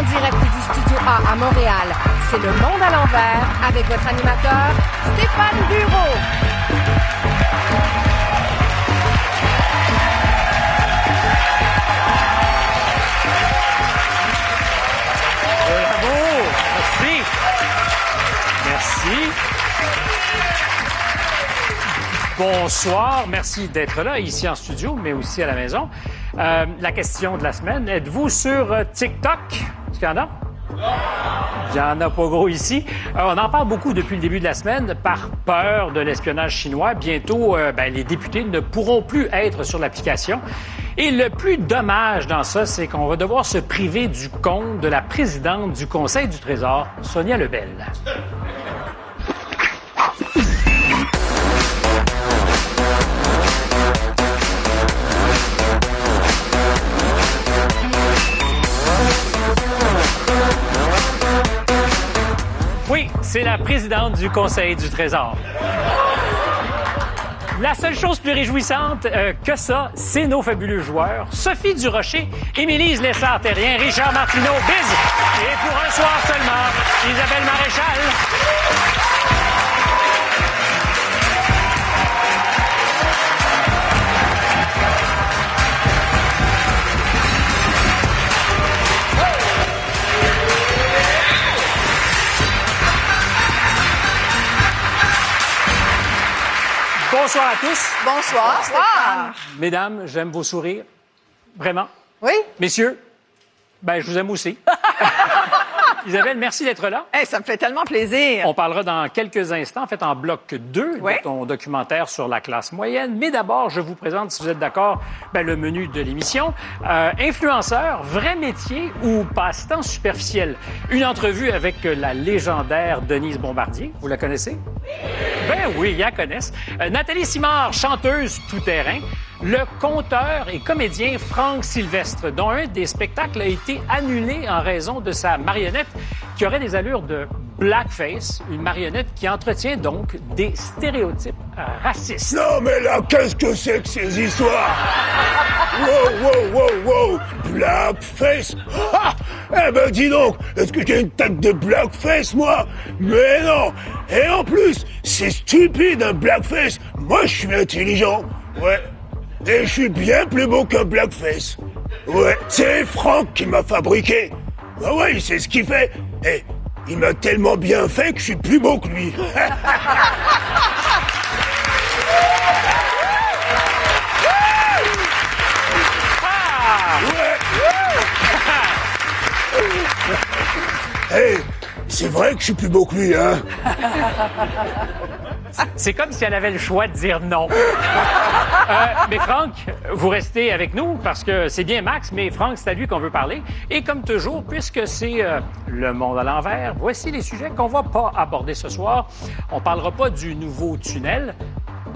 En direct du Studio A à Montréal, c'est Le Monde à l'envers avec votre animateur, Stéphane Bureau. Merci. Merci. Bonsoir, merci d'être là, ici en studio, mais aussi à la maison. Euh, la question de la semaine, êtes-vous sur euh, TikTok? Y en a pas gros ici. Euh, on en parle beaucoup depuis le début de la semaine par peur de l'espionnage chinois. Bientôt, euh, ben, les députés ne pourront plus être sur l'application. Et le plus dommage dans ça, c'est qu'on va devoir se priver du compte de la présidente du Conseil du Trésor, Sonia Lebel. C'est la présidente du Conseil du Trésor. La seule chose plus réjouissante euh, que ça, c'est nos fabuleux joueurs. Sophie Durocher, Émilise Lessard-Terrien, Richard Martineau, Biz. Et pour un soir seulement, Isabelle Maréchal. Bonsoir à tous. Bonsoir. Bonsoir. Mesdames, j'aime vos sourires. Vraiment. Oui? Messieurs, ben, je vous aime aussi. Isabelle, merci d'être là. Hey, ça me fait tellement plaisir. On parlera dans quelques instants, en fait, en bloc 2 Oui. de ton documentaire sur la classe moyenne. Mais d'abord, je vous présente, si vous êtes d'accord, ben, le menu de l'émission. Euh, influenceur, vrai métier ou passe-temps superficiel? Une entrevue avec la légendaire Denise Bombardier. Vous la connaissez? Ben oui, ils la connaissent. Euh, Nathalie Simard, chanteuse tout-terrain. Le conteur et comédien Franck Sylvestre, dont un des spectacles a été annulé en raison de sa marionnette qui aurait des allures de blackface, une marionnette qui entretient donc des stéréotypes euh, racistes. Non mais là, qu'est-ce que c'est que ces histoires? Wow, wow, wow, wow Blackface ah Eh ben dis donc, est-ce que j'ai une tête de blackface, moi? Mais non Et en plus, c'est stupide un blackface Moi, je suis intelligent, ouais. Et je suis bien plus beau qu'un blackface. Ouais, c'est Franck qui m'a fabriqué. Ah ouais, sait ce qu'il fait. Et il m'a tellement bien fait que je suis plus beau que lui. Hey, c'est vrai que je suis plus beau que lui, hein C'est comme si elle avait le choix de dire non. Euh, mais Franck, vous restez avec nous parce que c'est bien Max, mais Franck, c'est à lui qu'on veut parler. Et comme toujours, puisque c'est euh, le monde à l'envers, voici les sujets qu'on va pas aborder ce soir. On parlera pas du nouveau tunnel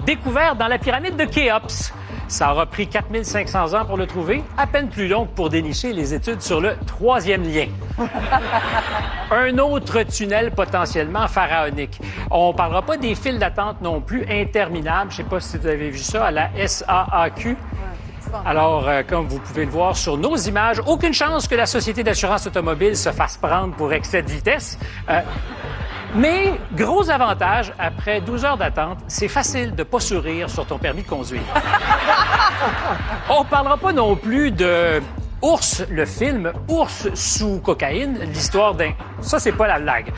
découvert dans la pyramide de Khéops. Ça aura pris 4500 ans pour le trouver, à peine plus long pour dénicher les études sur le troisième lien. Un autre tunnel potentiellement pharaonique. On parlera pas des files d'attente non plus interminables. Je sais pas si vous avez vu ça à la SAAQ. Alors, euh, comme vous pouvez le voir sur nos images, aucune chance que la Société d'assurance automobile se fasse prendre pour excès de vitesse. Euh, mais, gros avantage, après 12 heures d'attente, c'est facile de pas sourire sur ton permis de conduire. On parlera pas non plus de Ours, le film Ours sous cocaïne, l'histoire d'un... Ça, c'est pas la blague.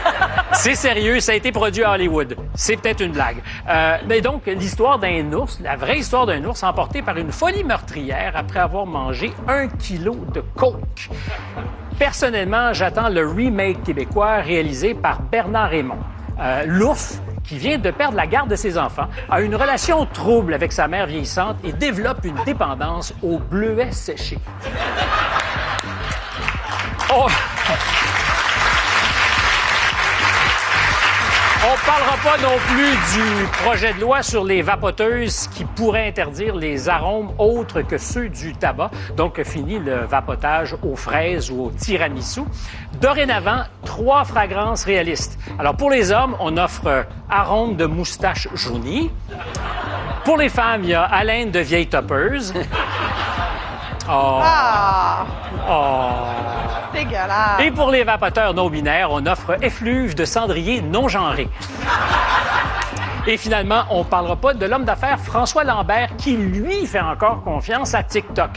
C'est sérieux, ça a été produit à Hollywood. C'est peut-être une blague. Euh, mais donc, l'histoire d'un ours, la vraie histoire d'un ours emporté par une folie meurtrière après avoir mangé un kilo de coke. Personnellement, j'attends le remake québécois réalisé par Bernard Raymond. Euh, L'ours, qui vient de perdre la garde de ses enfants, a une relation trouble avec sa mère vieillissante et développe une dépendance au bleuet séché. Oh! On parlera pas non plus du projet de loi sur les vapoteuses qui pourrait interdire les arômes autres que ceux du tabac. Donc, fini le vapotage aux fraises ou au tiramisu. Dorénavant, trois fragrances réalistes. Alors, pour les hommes, on offre arôme de moustache jaunie. Pour les femmes, il y a haleine de vieille toppeuse. Oh. Ah, Oh. c'est Dégueulasse. Et pour les vapoteurs non binaires, on offre effluve de cendrier non genré. Et finalement, on ne parlera pas de l'homme d'affaires François Lambert qui, lui, fait encore confiance à TikTok.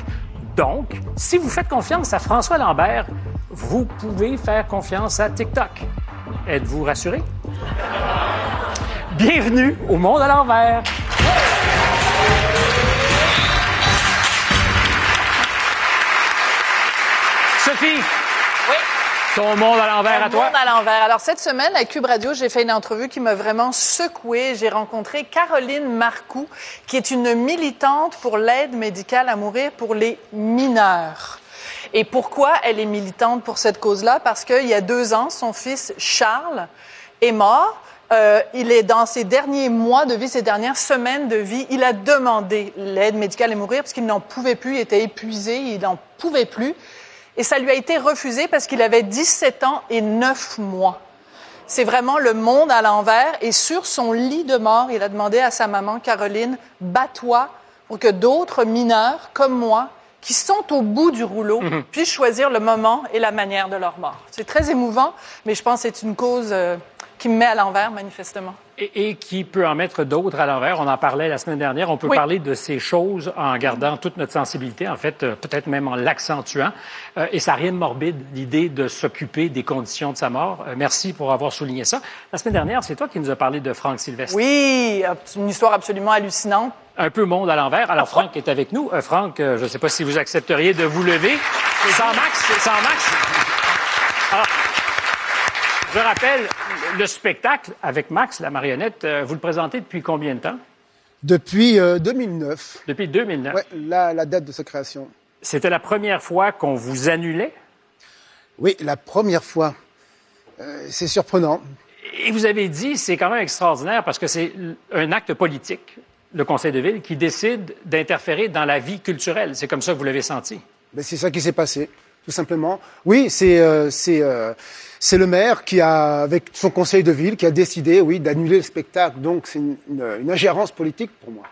Donc, si vous faites confiance à François Lambert, vous pouvez faire confiance à TikTok. Êtes-vous rassuré? Bienvenue au monde à l'envers. Sophie, Oui. ton monde à l'envers à toi. monde à l'envers. Alors, cette semaine, à Cube Radio, j'ai fait une entrevue qui m'a vraiment secouée. J'ai rencontré Caroline Marcoux, qui est une militante pour l'aide médicale à mourir pour les mineurs. Et pourquoi elle est militante pour cette cause-là? Parce qu'il y a deux ans, son fils Charles est mort. Euh, il est dans ses derniers mois de vie, ses dernières semaines de vie. Il a demandé l'aide médicale à mourir parce qu'il n'en pouvait plus, il était épuisé, il n'en pouvait plus. Et ça lui a été refusé parce qu'il avait 17 ans et 9 mois. C'est vraiment le monde à l'envers. Et sur son lit de mort, il a demandé à sa maman, Caroline, bats-toi pour que d'autres mineurs comme moi, qui sont au bout du rouleau, puissent choisir le moment et la manière de leur mort. C'est très émouvant, mais je pense que c'est une cause euh, qui me met à l'envers, manifestement. Et, et qui peut en mettre d'autres à l'envers. On en parlait la semaine dernière. On peut Oui. parler de ces choses en gardant toute notre sensibilité, en fait, euh, peut-être même en l'accentuant. Euh, et ça n'a rien de morbide, l'idée de s'occuper des conditions de sa mort. Euh, merci pour avoir souligné ça. La semaine dernière, c'est toi qui nous as parlé de Franck Sylvestre. Oui, une histoire absolument hallucinante. Un peu monde à l'envers. Alors, Franck est avec nous. Euh, Franck, je ne sais pas si vous accepteriez de vous lever. Sans Max, sans Max. Alors, je rappelle, le spectacle avec Max, la marionnette, euh, vous le présentez depuis combien de temps? Depuis euh, 2009, Depuis 2009. ouais, la, la date de sa création. C'était la première fois qu'on vous annulait? Oui, la première fois. Euh, c'est surprenant. Et vous avez dit, c'est quand même extraordinaire parce que c'est un acte politique, le Conseil de ville, qui décide d'interférer dans la vie culturelle. C'est comme ça que vous l'avez senti? Ben, c'est ça qui s'est passé, tout simplement. Oui, c'est euh, c'est euh, c'est le maire qui a, avec son conseil de ville, qui a décidé, oui, d'annuler le spectacle. Donc c'est une, une- une ingérence politique pour moi.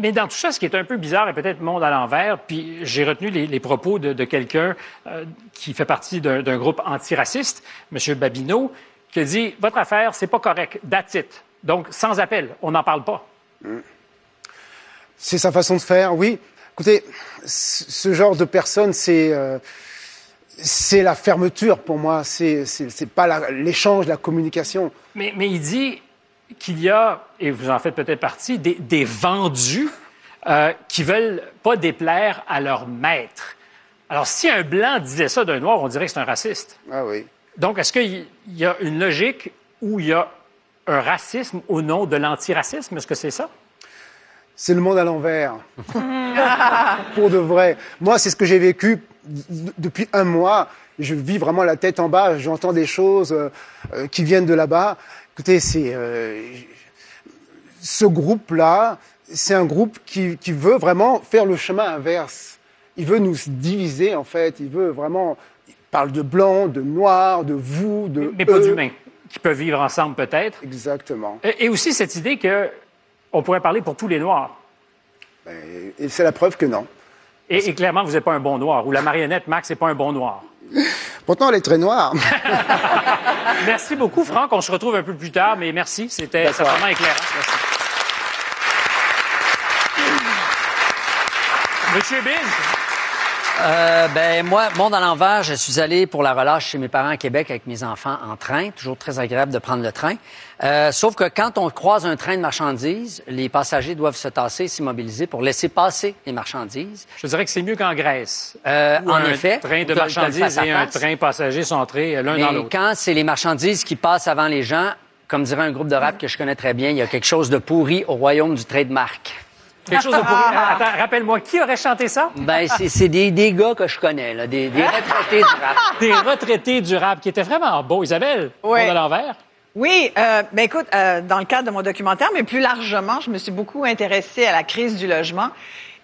Mais dans tout ça, ce qui est un peu bizarre et peut-être monde à l'envers, puis j'ai retenu les, les propos de, de quelqu'un euh, qui fait partie d'un groupe antiraciste, M. Babineau, qui a dit Votre affaire, c'est pas correct, it. Donc, sans appel, on n'en parle pas. C'est sa façon de faire, oui. Écoutez, ce ce genre de personne, c'est euh, c'est la fermeture pour moi. C'est pas l'échange, la communication. Mais, mais il dit qu'il y a, et vous en faites peut-être partie, des, des vendus euh, qui veulent pas déplaire à leur maître. Alors, si un blanc disait ça d'un noir, on dirait que c'est un raciste. Ah oui. Donc, est-ce qu'il y a une logique où il y a un racisme au nom de l'antiracisme? Est-ce que c'est ça? C'est le monde à l'envers. Pour de vrai. Moi, c'est ce que j'ai vécu depuis un mois. Je vis vraiment la tête en bas. J'entends des choses euh, euh, qui viennent de là-bas. Écoutez, c'est euh, ce groupe-là, c'est un groupe qui, qui veut vraiment faire le chemin inverse. Il veut nous diviser, en fait. Il veut vraiment. Il parle de blanc, de noir, de vous, de. Mais pas eux. d'humains, qui peuvent vivre ensemble peut-être. Exactement. Et et aussi cette idée que on pourrait parler pour tous les noirs. Et, et c'est la preuve que non. Et, et clairement, vous n'êtes pas un bon noir. Ou la marionnette Max n'est pas un bon noir. Pourtant, elle est très noire. Merci beaucoup, Franck. On se retrouve un peu plus tard, mais merci. C'était certainement éclairant. Merci. Monsieur Biz, Euh, ben moi, monde à l'envers, je suis allé pour la relâche chez mes parents à Québec avec mes enfants en train. Toujours très agréable de prendre le train. Euh, sauf que quand on croise un train de marchandises, les passagers doivent se tasser et s'immobiliser pour laisser passer les marchandises. je dirais que c'est mieux qu'en Grèce. Euh, en un effet, train de marchandises et un train passager sont entrés l'un Mais dans l'autre. quand c'est les marchandises qui passent avant les gens, comme dirait un groupe de rap que je connais très bien, il y a quelque chose de pourri au royaume du trademark. Quelque chose de pourri. Attends, rappelle-moi, qui aurait chanté ça? Ben, c'est c'est des, des gars que je connais, là, des, des retraités du rap. Des retraités du rap qui étaient vraiment beaux. Isabelle, Ouais. monde à l'envers. Oui, euh, ben écoute, euh, dans le cadre de mon documentaire, mais plus largement, je me suis beaucoup intéressée à la crise du logement.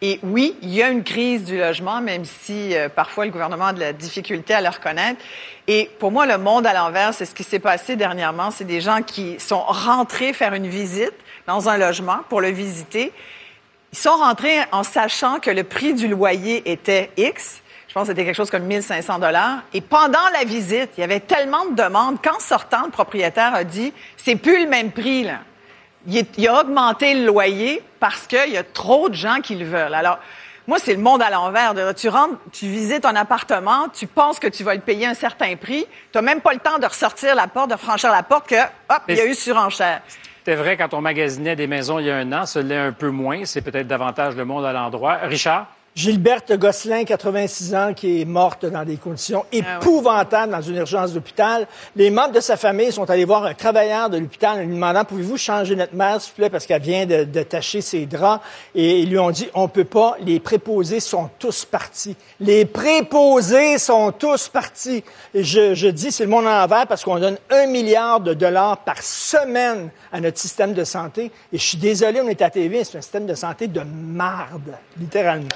Et oui, il y a une crise du logement, même si euh, parfois le gouvernement a de la difficulté à le reconnaître. Et pour moi, le monde à l'envers, c'est ce qui s'est passé dernièrement. C'est des gens qui sont rentrés faire une visite dans un logement pour le visiter. Ils sont rentrés en sachant que le prix du loyer était X. Je pense que c'était quelque chose comme 1500 dollars. Et pendant la visite, il y avait tellement de demandes qu'en sortant, le propriétaire a dit, c'est plus le même prix, là. Il, est- il a augmenté le loyer parce qu'il y a trop de gens qui le veulent. Alors, moi, c'est le monde à l'envers. Tu rentres, tu visites un appartement, tu penses que tu vas le payer un certain prix. Tu n'as même pas le temps de ressortir la porte, de franchir la porte, que, hop, il y a eu surenchère. C'était vrai quand on magasinait des maisons il y a un an, ce l'est un peu moins. C'est peut-être davantage le monde à l'endroit. Richard? Gilberte Gosselin, 86 ans, qui est morte dans des conditions épouvantables dans une urgence d'hôpital. Les membres de sa famille sont allés voir un travailleur de l'hôpital en lui demandant pouvez-vous changer notre mère, s'il vous plaît, parce qu'elle vient de, de tacher ses draps? Et ils lui ont dit on peut pas, les préposés sont tous partis. Les préposés sont tous partis. Et je, je dis c'est le monde en envers parce qu'on donne un milliard de dollars par semaine à notre système de santé. Et je suis désolé, on est à TV, c'est un système de santé de marde, littéralement.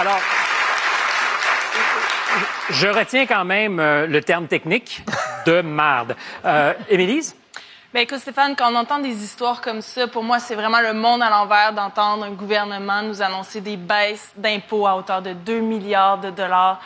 Alors, je retiens quand même euh, le terme technique de marde. Euh, Émilise? Ben écoute Stéphane, quand on entend des histoires comme ça, pour moi c'est vraiment le monde à l'envers d'entendre un gouvernement nous annoncer des baisses d'impôts à hauteur de 2 milliards de dollars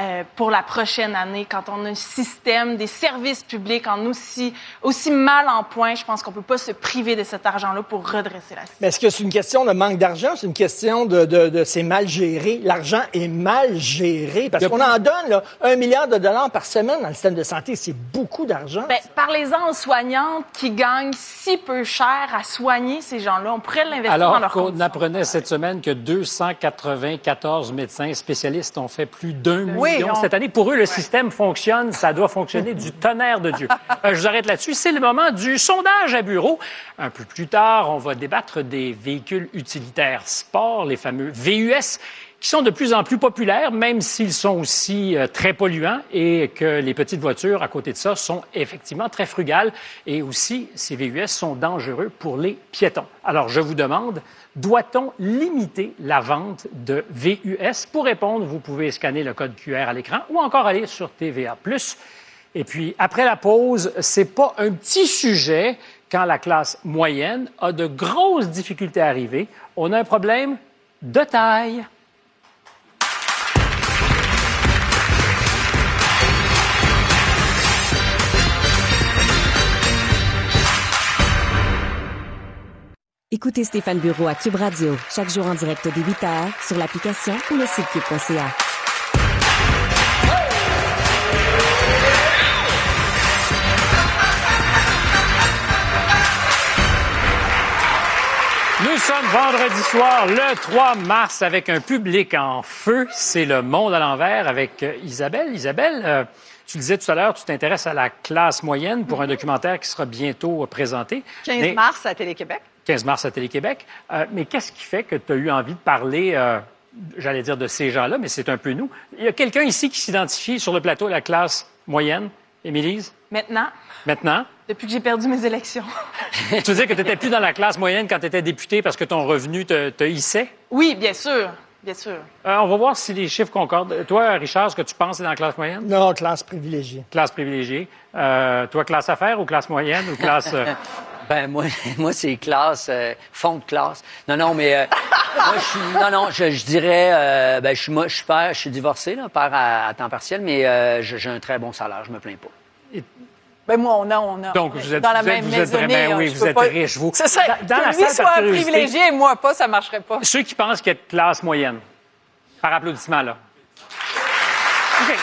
euh, pour la prochaine année. Quand on a un système des services publics en aussi aussi mal en point, je pense qu'on peut pas se priver de cet argent-là pour redresser la situation. Mais est-ce que c'est une question de manque d'argent? C'est une question de, de, de c'est mal géré? L'argent est mal géré parce qu'on en donne là, un milliard de dollars par semaine dans le système de santé. C'est beaucoup d'argent. Ben, parlez-en aux soignantes qui gagnent si peu cher à soigner ces gens-là. On pourrait l'investir dans Alors leur qu'on conditions. apprenait cette semaine que 294 médecins spécialistes ont fait plus d'un Oui, on- cette année. Pour eux, le système fonctionne, ça doit fonctionner du tonnerre de Dieu. Euh, je vous arrête là-dessus. C'est le moment du sondage à bureau. Un peu plus tard, on va débattre des véhicules utilitaires sport, les fameux VUS qui sont de plus en plus populaires, même s'ils sont aussi euh, très polluants et que les petites voitures, à côté de ça, sont effectivement très frugales. Et aussi, ces VUS sont dangereux pour les piétons. Alors, je vous demande, doit-on limiter la vente de VUS? Pour répondre, vous pouvez scanner le code QR à l'écran ou encore aller sur TVA+. Et puis, après la pause, c'est pas un petit sujet quand la classe moyenne a de grosses difficultés à arriver. On a un problème de taille. Écoutez Stéphane Bureau à Cube Radio, chaque jour en direct dès 8h sur l'application ou le site cube.ca. Nous sommes vendredi soir, le 3 mars, avec un public en feu. C'est le monde à l'envers avec euh, Isabelle. Isabelle, euh, tu disais tout à l'heure, tu t'intéresses à la classe moyenne pour un documentaire qui sera bientôt présenté. 15 Mais- mars à Télé-Québec. 15 mars à Télé-Québec. Euh, mais qu'est-ce qui fait que tu as eu envie de parler, euh, j'allais dire de ces gens-là, mais c'est un peu nous. Il y a quelqu'un ici qui s'identifie sur le plateau à la classe moyenne, Émilise, Maintenant, maintenant? depuis que j'ai perdu mes élections. tu veux dire que tu n'étais plus dans la classe moyenne quand tu étais député parce que ton revenu te, te hissait? Oui, bien sûr, bien sûr. Euh, on va voir si les chiffres concordent. Toi, Richard, ce que tu penses, c'est dans la classe moyenne? Non, classe privilégiée. Classe privilégiée. Euh, toi, classe affaires ou classe moyenne ou classe... Ben moi, moi c'est classe, euh, fond de classe. Non, non, mais euh, moi je suis, non, non, je, je dirais, euh, ben je suis, moi, je suis père, je suis divorcé, là, père à, à temps partiel, mais euh, j'ai un très bon salaire, je me plains pas. Ben moi, on a, on a. Donc, vous êtes- dans la vous êtes- même vous êtes maisonnée. vraiment- hein, oui, vous peux êtes pas- riche, vous. C'est ça. Dans- dans que la lui soit privilégié et moi pas, ça marcherait pas. Ceux qui pensent qu'il y a de classe moyenne, par applaudissement, là. OK.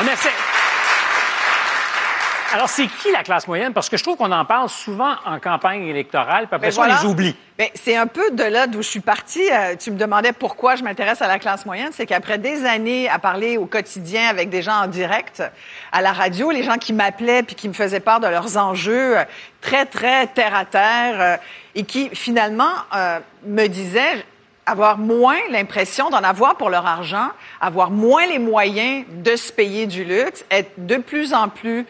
On essaie. Alors, c'est qui la classe moyenne? Parce que je trouve qu'on en parle souvent en campagne électorale, puis après Ben ça, on les oublie. Ben, c'est un peu de là d'où je suis partie. Euh, tu me demandais pourquoi je m'intéresse à la classe moyenne. C'est qu'après des années à parler au quotidien avec des gens en direct, à la radio, les gens qui m'appelaient puis qui me faisaient part de leurs enjeux euh, très, très terre à terre euh, et qui finalement euh, me disaient avoir moins l'impression d'en avoir pour leur argent, avoir moins les moyens de se payer du luxe, être de plus en plus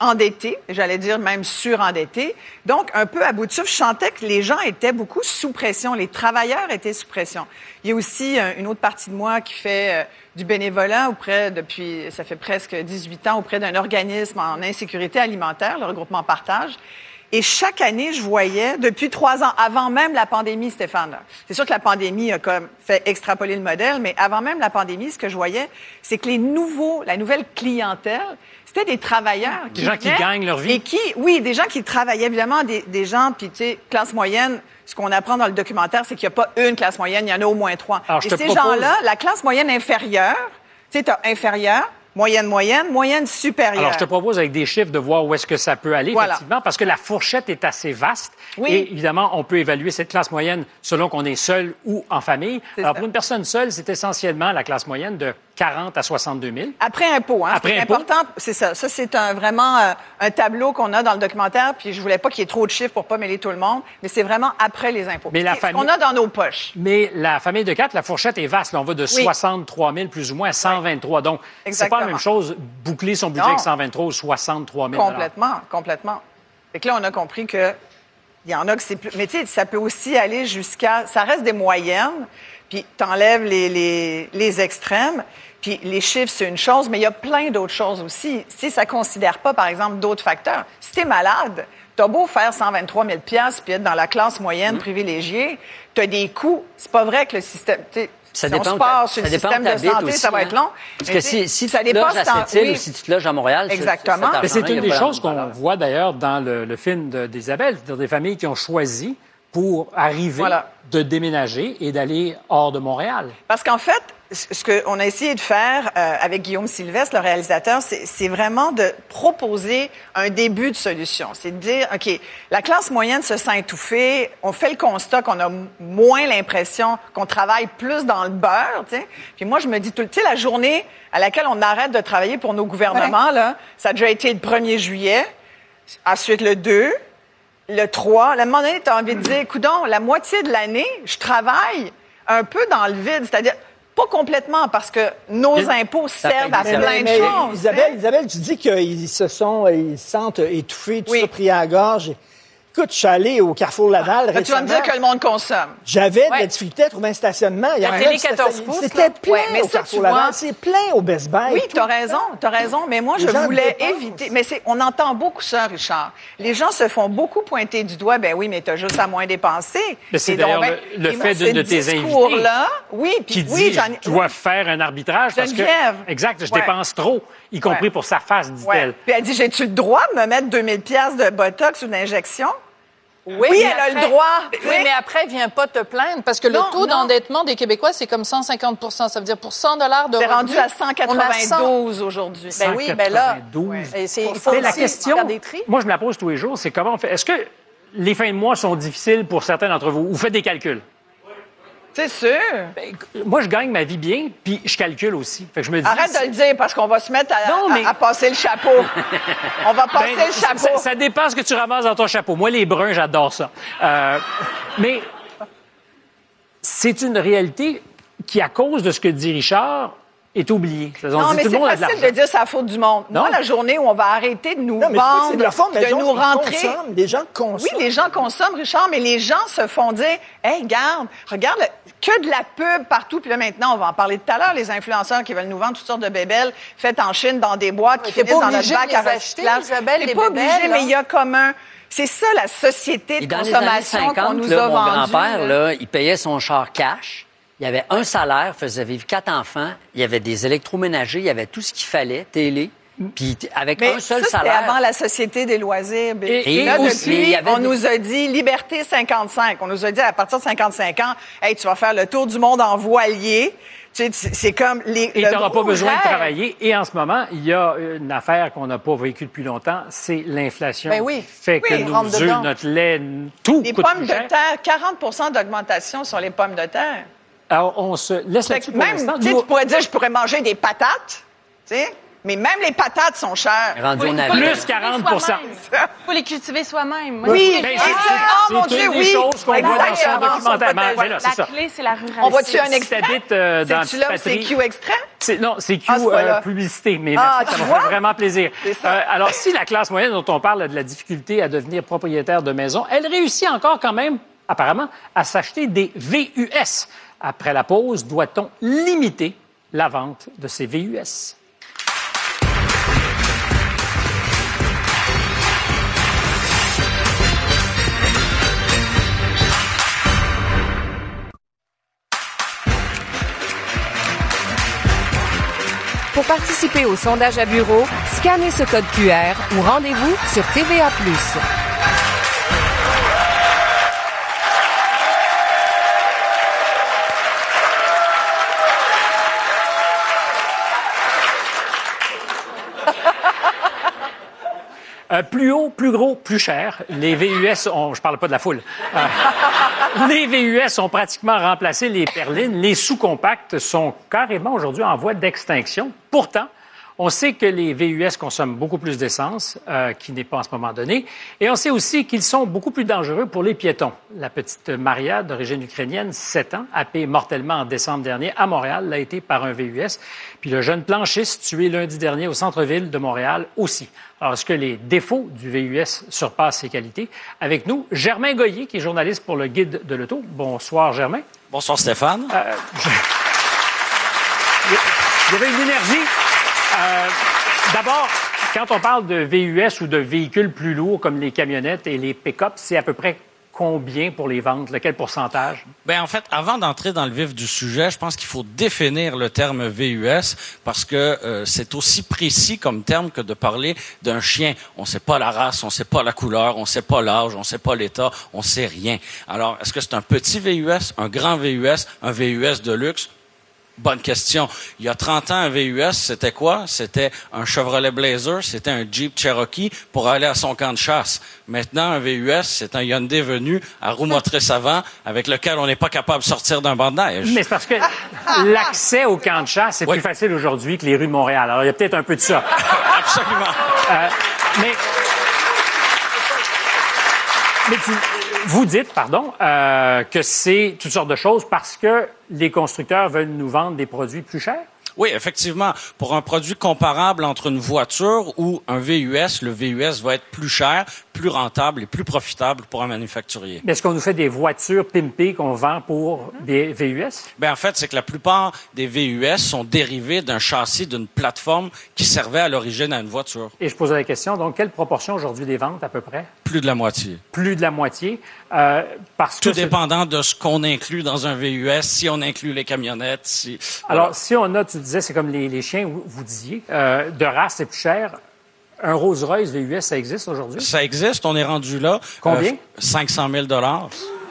endettés, j'allais dire même surendettés. Donc, un peu à bout de souffle, je sentais que les gens étaient beaucoup sous pression, les travailleurs étaient sous pression. Il y a aussi euh, une autre partie de moi qui fait euh, du bénévolat auprès, depuis, ça fait presque 18 ans, auprès d'un organisme en insécurité alimentaire, le regroupement Partage. Et chaque année, je voyais, depuis trois ans, avant même la pandémie, Stéphane, c'est sûr que la pandémie a comme fait extrapoler le modèle, mais avant même la pandémie, ce que je voyais, c'est que les nouveaux, la nouvelle clientèle, c'était des travailleurs. Des gens qui gagnent leur vie. Et qui, oui, des gens qui travaillaient, évidemment, des, des gens, puis tu sais, classe moyenne, ce qu'on apprend dans le documentaire, c'est qu'il n'y a pas une classe moyenne, il y en a au moins trois. Alors, Et ces propose- gens-là, la classe moyenne inférieure, tu sais, inférieure, moyenne moyenne, moyenne supérieure. Alors, je te propose avec des chiffres de voir où est-ce que ça peut aller, Voilà. effectivement, parce que la fourchette est assez vaste. Oui. Et évidemment, on peut évaluer cette classe moyenne selon qu'on est seul ou en famille. Alors, ça. pour une personne seule, c'est essentiellement la classe moyenne de 40 à 62 000. Après impôt, hein. Après c'est impôt. important. C'est ça. Ça, c'est un, vraiment euh, un tableau qu'on a dans le documentaire. Puis je voulais pas qu'il y ait trop de chiffres pour pas mêler tout le monde, mais c'est vraiment après les impôts. Mais la famille- qu'on a dans nos poches. Mais la famille de quatre, la fourchette est vaste. Là, on va de 63 000 plus ou moins à 123. Donc, c'est pas la même chose boucler son budget Non. avec 123 ou 63 000 Complètement, complètement. Fait que là, on a compris que il y en a que c'est plus. Mais tu sais, ça peut aussi aller jusqu'à. Ça reste des moyennes, puis t'enlèves les, les, les extrêmes. Puis les chiffres, c'est une chose, mais il y a plein d'autres choses aussi. Si ça considère pas, par exemple, d'autres facteurs. Si t'es malade, t'as beau faire 123 000 puis être dans la classe moyenne privilégiée, t'as des coûts. C'est pas vrai que le système. tu sais, Ça si dépend on se t'ha- sur le système de santé, aussi, ça va hein. être long. Parce que tu si, si ça tu te loges à tant- Sept-Îles oui. ou si tu te loges à Montréal, Exactement. c'est une des choses qu'on voit d'ailleurs dans le, le film de- d'Isabelle, c'est-à-dire des familles qui ont choisi pour arriver Voilà. de déménager et d'aller hors de Montréal. Parce qu'en fait, ce qu'on a essayé de faire euh, avec Guillaume Sylvestre, le réalisateur, c'est vraiment de proposer un début de solution. C'est de dire, OK, la classe moyenne se sent étouffée, on fait le constat qu'on a moins l'impression qu'on travaille plus dans le beurre, tu sais. Puis moi, je me dis, tout le- sais, la journée à laquelle on arrête de travailler pour nos gouvernements, là, ça a déjà été le 1er juillet, ensuite le 2, le 3, à un moment donné, tu as envie de dire, coudon, la moitié de l'année, je travaille un peu dans le vide, c'est-à-dire pas complètement parce que nos impôts servent à plein de Mais, choses. Isabelle, hein. Isabelle, tu dis qu'ils se sont, ils se sentent étouffés, tout Oui. ça pris à la gorge. Écoute, je suis allé au Carrefour Laval Ben, tu vas me dire que le monde consomme. J'avais de Ouais. la difficulté à trouver un stationnement. Il y La avait télé un station- 14 pouces, C'était plein Ouais, mais au ça, Carrefour tu Laval. vois- C'est plein au Best Buy. Oui, tu as raison, tu as raison, mais moi, Les je voulais éviter. Mais c'est, on entend beaucoup ça, Richard. Les gens se font beaucoup pointer du doigt, ben oui, mais tu as juste à moins dépenser. Mais c'est d'ailleurs ben, le- fait d'une de tes discours-là, oui, puis qui dit oui, j'en ai- je dois faire un arbitrage parce que Geneviève. exact je dépense trop y compris Ouais. pour sa face dit-elle Ouais. Puis elle dit, j'ai-tu le droit de me mettre 2000 pièces de Botox ou d'injection? Oui, mais elle a après- le droit. Oui, mais après, viens pas te plaindre parce que Non, le taux d'endettement des Québécois, c'est comme 150% Ça veut dire pour 100 dollars de C'est rendu à on a 192 aujourd'hui. Ben oui, ben là, 192. et c'est- la question, faire des tri. moi je me la pose tous les jours, c'est comment on fait? Est-ce que les fins de mois sont difficiles pour certains d'entre vous? Vous faites des calculs? C'est sûr. Ben, moi, je gagne ma vie bien, puis je calcule aussi. Fait que je me dis, Arrête de le dire parce qu'on va se mettre à, Non, mais- à- à passer le chapeau. On va passer Ben, le ça, chapeau. ça dépend ce que tu ramasses dans ton chapeau. Moi, les bruns, j'adore ça. Euh, mais c'est une réalité qui, à cause de ce que dit Richard, est on Non, mais c'est de facile l'argent. de dire c'est la faute du monde. Non. Moi, la journée où on va arrêter de nous Non, mais vendre, c'est de la mais de les gens nous rentrer. consomment, Les gens Oui, consomment. les gens consomment, Richard, mais les gens se font dire, hey, regarde, regarde, que de la pub partout. Puis là, maintenant, on va en parler tout à l'heure, les influenceurs qui veulent nous vendre toutes sortes de bébelles faites en Chine dans des boîtes qui finissent pas dans notre obligé de bac à acheter, recyclage. T'es pas bébelles, obligé, là. mais il y a comme un... C'est ça, la société Et de dans consommation qu'on 50, nous là, a mon vendue. grand-père, là. là, il payait son char cash. Il y avait un salaire, faisait vivre quatre enfants. Il y avait des électroménagers, il y avait tout ce qu'il fallait, télé. Puis t- avec Mais un seul ça, c'était salaire. avant la société des loisirs. Et- et là, aussi, depuis, on des- nous a dit liberté 55. On nous a dit à partir de 55 ans, hey, tu vas faire le tour du monde en voilier. Tu sais, c'est comme les. Et tu n'auras pas besoin de travailler. Et en ce moment, il y a une affaire qu'on n'a pas vécue depuis longtemps, c'est l'inflation. Ben oui. Fait que Oui, dedans. notre lait, tout Les coûte pommes plus de cher. terre, 40% d'augmentation sur les pommes de terre. Alors, on se laisse là-dessus pour même, tu Nous- tu pourrais dire, je pourrais manger des patates, tu sais, mais même les patates sont chères. Rendu navire. Plus 40 Il faut les cultiver soi-même. Oui, c'est- Ben, c'est ça, oh une Dieu, des oui. choses qu'on voit dans son documentaire. Mais- potager. mais là, c'est La ça. clé, c'est la ruralité. On va-tu un Si extrait? euh, dans là Q extrait? Non, c'est Q Ah, euh, publicité, mais Ah, merci, ça tu me vois? fait vraiment plaisir. Euh, alors, si la classe moyenne dont on parle a de la difficulté à devenir propriétaire de maison, elle réussit encore quand même, apparemment, à s'acheter des VUS. Après la pause, doit-on limiter la vente de ces VUS? Pour participer au sondage à bureau, scannez ce code QR ou rendez-vous sur TVA. Euh, plus haut, plus gros, plus cher. Les VUS, ont, je parle pas de la foule. Euh, les VUS ont pratiquement remplacé les berlines. Les sous-compacts sont carrément aujourd'hui en voie d'extinction. Pourtant, on sait que les VUS consomment beaucoup plus d'essence, euh, qui n'est pas en ce moment donné, et on sait aussi qu'ils sont beaucoup plus dangereux pour les piétons. La petite Maria, d'origine ukrainienne, 7 ans, happée mortellement en décembre dernier à Montréal, l'a été par un VUS. Puis le jeune planchiste tué lundi dernier au centre-ville de Montréal aussi. Alors, est-ce que les défauts du VUS surpassent ses qualités? Avec nous, Germain Goyer, qui est journaliste pour le Guide de l'Auto. Bonsoir, Germain. Bonsoir, Stéphane. Euh, je... Il y avait une énergie. Euh, D'abord, quand on parle de VUS ou de véhicules plus lourds comme les camionnettes et les pick-up, c'est à peu près combien pour les ventes? Quel pourcentage? Ben en fait, avant d'entrer dans le vif du sujet, je pense qu'il faut définir le terme VUS parce que euh, c'est aussi précis comme terme que de parler d'un chien. On ne sait pas la race, on ne sait pas la couleur, on ne sait pas l'âge, on ne sait pas l'état, on ne sait rien. Alors, est-ce que c'est un petit VUS, un grand VUS, un VUS de luxe? Bonne question. Il y a 30 ans, un VUS, c'était quoi? C'était un Chevrolet Blazer, c'était un Jeep Cherokee pour aller à son camp de chasse. Maintenant, un VUS, c'est un Hyundai venu à roue motrice avant avec lequel on n'est pas capable de sortir d'un banc de neige. Mais c'est parce que l'accès au camp de chasse, Oui. plus facile aujourd'hui que les rues de Montréal. Alors, il y a peut-être un peu de ça. Absolument. Euh, mais mais tu- vous dites, pardon, euh, que c'est toutes sortes de choses parce que les constructeurs veulent nous vendre des produits plus chers? Oui, effectivement. Pour un produit comparable entre une voiture ou un VUS, le VUS va être plus cher, plus rentable et plus profitable pour un manufacturier. Mais Est-ce qu'on nous fait des voitures pimpées qu'on vend pour des VUS? Ben, en fait, c'est que la plupart des VUS sont dérivés d'un châssis, d'une plateforme qui servait à l'origine à une voiture. Et je posais la question, donc, quelle proportion aujourd'hui des ventes à peu près? Plus de la moitié. Plus de la moitié. Euh, parce Tout que dépendant de ce qu'on inclut dans un VUS, si on inclut les camionnettes, si... Alors, si on a, tu disais, c'est comme les, les chiens, vous, vous disiez, euh, de race, c'est plus cher. Un Rolls-Royce VUS, ça existe aujourd'hui? Ça existe, on est rendu là. Combien? Euh, 500 000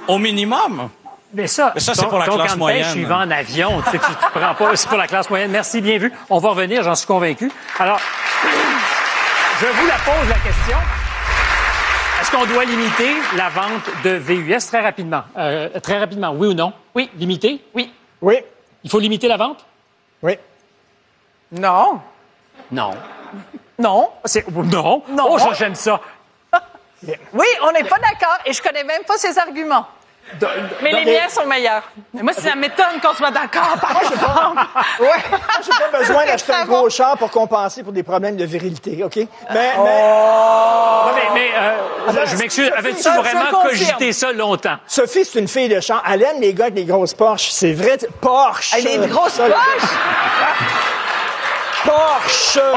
Au minimum. Mais ça, Mais ça, c'est pour la ton classe de pêche, moyenne. il va en avion. Tu, sais, tu, tu prends pas. C'est pour la classe moyenne. Merci, bien vu. On va revenir, j'en suis convaincu. Alors, je vous la pose la question. Est-ce qu'on doit limiter la vente de VUS très rapidement? Euh, très rapidement, oui ou non? Oui. Limiter? Oui. Oui, Il faut limiter la vente? oui. Non. Non. Non. C'est- Non. Non. Oh, ça, j'aime ça. Oui, on n'est pas d'accord et je connais même pas ses arguments. Mais les miens sont meilleurs. Mais moi, ça m'étonne qu'on soit d'accord, par exemple. Ouais. Moi, j'ai pas besoin d'acheter un gros char pour compenser pour des problèmes de virilité, OK? Mais, mais Non, mais, mais, euh, je- je m'excuse. Avais-tu vraiment cogité ça longtemps? Sophie, c'est une fille de champ. Elle aime les gars avec des grosses Porsche. C'est vrai. Porsche. Elle a des grosses. Porsche? Ah,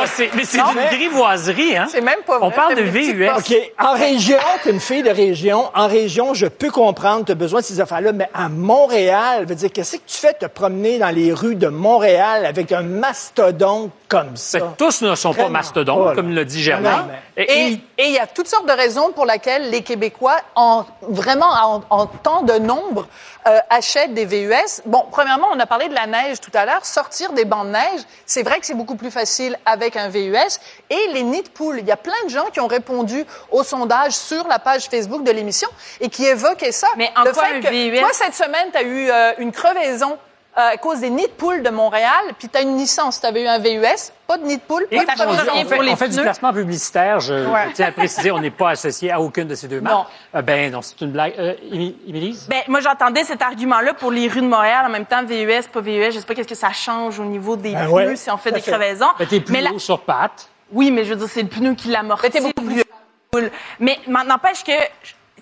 c'est- mais c'est une mais- grivoiserie, hein? C'est même pas vrai. On parle de T'as VUS. OK. En région, t'es une fille de région. En région, je peux comprendre, tu as besoin de ces affaires-là. Mais à Montréal, veut dire, qu'est-ce que tu fais de te promener dans les rues de Montréal avec un mastodonte comme ça? Tous ne sont pas mastodontes, pas, là. comme l'a dit Germain. Et- Et et il y a toutes sortes de raisons pour lesquelles les Québécois, en, vraiment en, en tant de nombre, euh, achètent des VUS. Bon, premièrement, on a parlé de la neige tout à l'heure. Sortir des bancs de neige, c'est vrai que c'est beaucoup plus facile avec un VUS. Et les nids de poules, il y a plein de gens qui ont répondu au sondage sur la page Facebook de l'émission et qui évoquaient ça. Mais en Le quoi fait un que, VUS? Toi, cette semaine, tu as eu euh, une crevaison à cause des nids de poules de Montréal, puis tu as une licence. Tu avais eu un VUS, pas de nid de poules, Et pas de rien on fait, pour les on fait du placement publicitaire. Je Ouais. tiens à préciser, on n'est pas associé à aucune de ces deux marques. Euh, ben non, c'est une blague. Euh, Émilise? Ben, moi, j'entendais cet argument-là pour les rues de Montréal. En même temps, VUS, pas VUS, je sais pas qu'est-ce que ça change au niveau des Ben pneus ouais, si on fait des fait. crevaisons. Ben, t'es plus mais la- sur pattes. Oui, mais je veux dire, c'est le pneu qui l'amortit. Mais t'es beaucoup plus Mais n'empêche que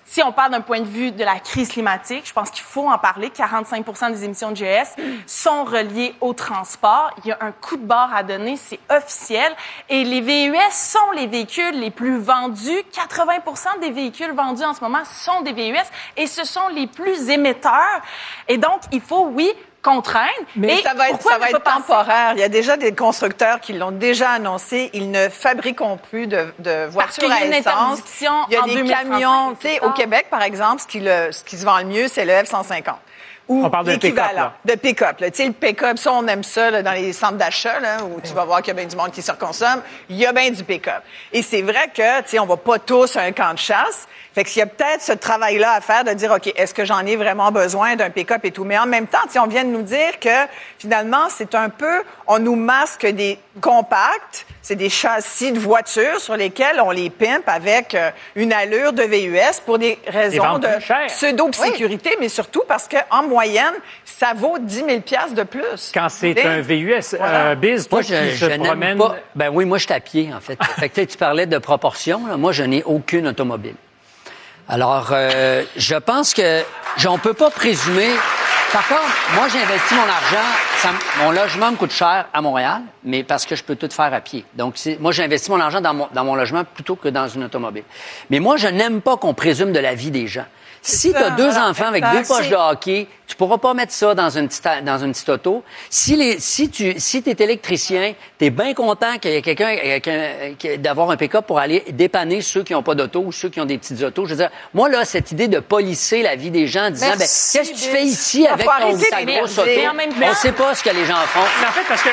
si on parle d'un point de vue de la crise climatique, je pense qu'il faut en parler. 45% des émissions de GS sont reliées au transport. Il y a un coup de barre à donner, c'est officiel. Et les VUS sont les véhicules les plus vendus. 80% des véhicules vendus en ce moment sont des VUS et ce sont les plus émetteurs. Et donc, il faut, oui, contraindre. Mais Et ça va être, pourquoi ça va pas être temporaire. Il y a déjà des constructeurs qui l'ont déjà annoncé. Ils ne fabriqueront plus de, de Parce voitures qu'il y a à une essence. Il y a en des 2035, camions. au Québec, par exemple, ce qui, le, ce qui se vend le mieux, c'est le F-150. Ou On parle d'un pick-up, de pick-up. Tu sais, le pick-up, ça, on aime ça là, dans les centres d'achat, là, où tu vas voir qu'il y a bien du monde qui se reconsomme. Il y a bien du pick-up. Et c'est vrai que, tu sais, on va pas tous à un camp de chasse. Fait qu'il y a peut-être ce travail-là à faire de dire, OK, est-ce que j'en ai vraiment besoin d'un pick-up et tout? Mais en même temps, tu sais, on vient de nous dire que, finalement, c'est un peu, on nous masque des compacts, c'est des châssis de voitures sur lesquels on les pimpe avec euh, une allure de VUS pour des raisons de pseudo-sécurité, mais surtout parce qu'en moyenne, ça vaut 10 000 piastres de plus. Quand c'est un VUS, euh, Biz, toi Moi, qui je, pas. Ben oui, moi, je suis à pied, en fait. fait que, tu sais, tu parlais de proportion. là. Moi, je n'ai aucune automobile. Alors, euh, je pense que on peut pas présumer. Par contre, moi, j'ai investi mon argent. ça mon logement me coûte cher à Montréal, mais parce que je peux tout faire à pied. Donc, moi, j'ai investi mon argent dans mon, dans mon logement plutôt que dans une automobile. Mais moi, je n'aime pas qu'on présume de la vie des gens. Si tu as deux enfants avec deux poches de hockey, tu pourras pas mettre ça dans une petite, dans une petite auto. Si les, si tu, si t'es électricien, t'es bien content qu'il y ait quelqu'un, d'avoir un pick-up pour aller dépanner ceux qui n'ont pas d'auto ou ceux qui ont des petites autos. Je veux dire, moi, là, cette idée de polisser la vie des gens en disant, ben, qu'est-ce que tu fais ici Ah, avec ton, ta grosse auto? Mais en même temps- On sait pas ce que les gens font. Mais en fait, parce que.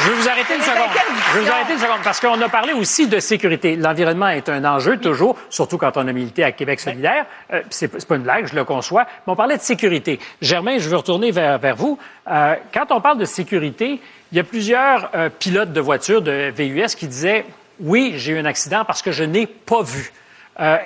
Je vais vous arrêter une seconde. Je vais vous arrêter une seconde parce qu'on a parlé aussi de sécurité. L'environnement est un enjeu toujours, surtout quand on a milité à Québec solidaire. Euh, c'est c'est pas une blague, je le conçois. Mais on parlait de sécurité. Germain, je veux retourner vers, vers vous. Euh, quand on parle de sécurité, il y a plusieurs euh, pilotes de voitures de VUS qui disaient oui, j'ai eu un accident parce que je n'ai pas vu. Euh,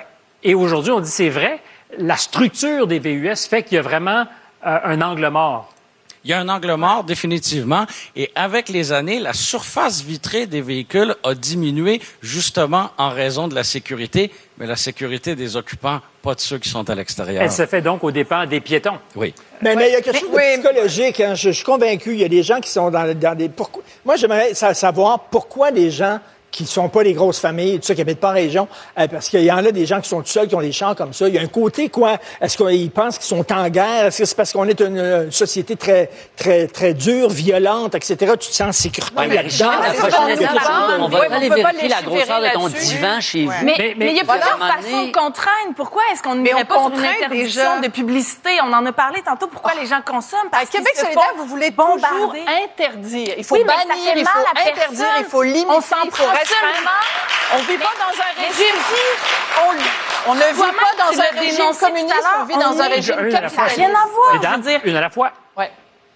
et aujourd'hui, on dit c'est vrai. La structure des VUS fait qu'il y a vraiment euh, un angle mort. Il y a un angle mort, définitivement. Et avec les années, la surface vitrée des véhicules a diminué justement en raison de la sécurité, mais la sécurité des occupants, pas de ceux qui sont à l'extérieur. Elle se fait donc au dépens des piétons. Oui. Mais, mais il y a quelque chose de oui. psychologique. hein. Je, je suis convaincu. Il y a des gens qui sont dans, dans des. Pourquoi, moi, j'aimerais sa- savoir pourquoi les gens qui sont pas des grosses familles, tout ça, qui habitent pas en région, euh, parce qu'il y en a des gens qui sont tout seuls, qui ont des chars comme ça. Il y a un côté, quoi. Est-ce qu'ils pensent qu'ils sont en guerre? Est-ce que c'est parce qu'on est une, euh, société très, très, très dure, violente, etc.? Tu te sens en sécurité là-dedans? On va Oui, aller on peut pas vérifier la grosseur de ton divan chez vous. Mais, il y a plusieurs Voilà. façons de contraindre. Pourquoi est-ce qu'on n'irait on pas sur une interdiction de publicité? On en a parlé tantôt. Pourquoi les gens consomment? Parce Québec solidaire, vous voulez toujours bombarder. interdire. Il faut bannir, il mal faut à interdire, il faut limiter, On s'en il faut prend seulement. On vit pas dans un régime. On ne vit pas dans un régime communiste, on vit dans on un régime Une à la fois. capitaliste. rien à voir. Mesdames, je veux dire. une à la fois. Ouais.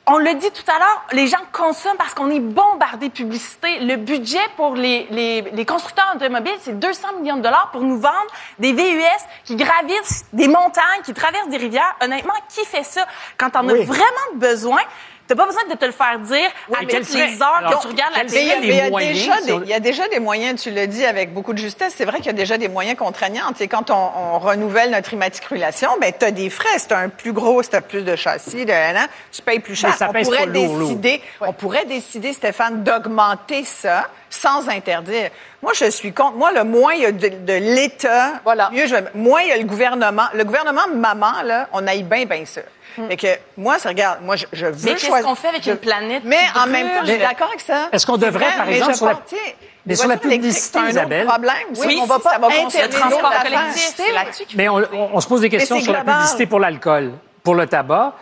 On le dit tout à l'heure, les gens consomment parce qu'on est bombardé de publicité. Le budget pour les, les, les constructeurs automobiles, c'est 200 millions de dollars pour nous vendre des VUS qui gravissent des montagnes, qui traversent des rivières. Honnêtement, qui fait ça? Quand Oui. as vraiment besoin, t'as pas besoin de te le faire dire toutes les heures alors, que tu regardes la il y a, télé. les mais il y a moyens, déjà des, on- il y a déjà des moyens, tu le dis avec beaucoup de justesse, c'est vrai qu'il y a déjà des moyens contraignants. Tu sais, quand on, on renouvelle notre immatriculation, ben, tu as des frais. C'est un plus gros, c'est plus de châssis, de, nan, nan, tu payes plus cher. Ça on pourrait lourd, décider, on pourrait décider, Stéphane, d'augmenter ça sans interdire. Moi, je suis contre. Moi, le moins il y a de, de l'État, Voilà. mieux je vais- Moins il y a le gouvernement. Le gouvernement, maman, là, on aille bien, bien ça. Fait que, moi, ça regarde, moi, je, je veux Mais qu'est-ce qu'on fait avec je- une planète Mais en même temps, je suis d'accord avec ça. Est-ce qu'on devrait, vrai, par exemple, sur la- pense, mais sur la publicité, c'est un autre Isabelle. problème. Oui, ça, on va pas ça va interdire Le transport collectif, Mais on, on- on se pose des questions sur la publicité pour l'alcool, pour le tabac.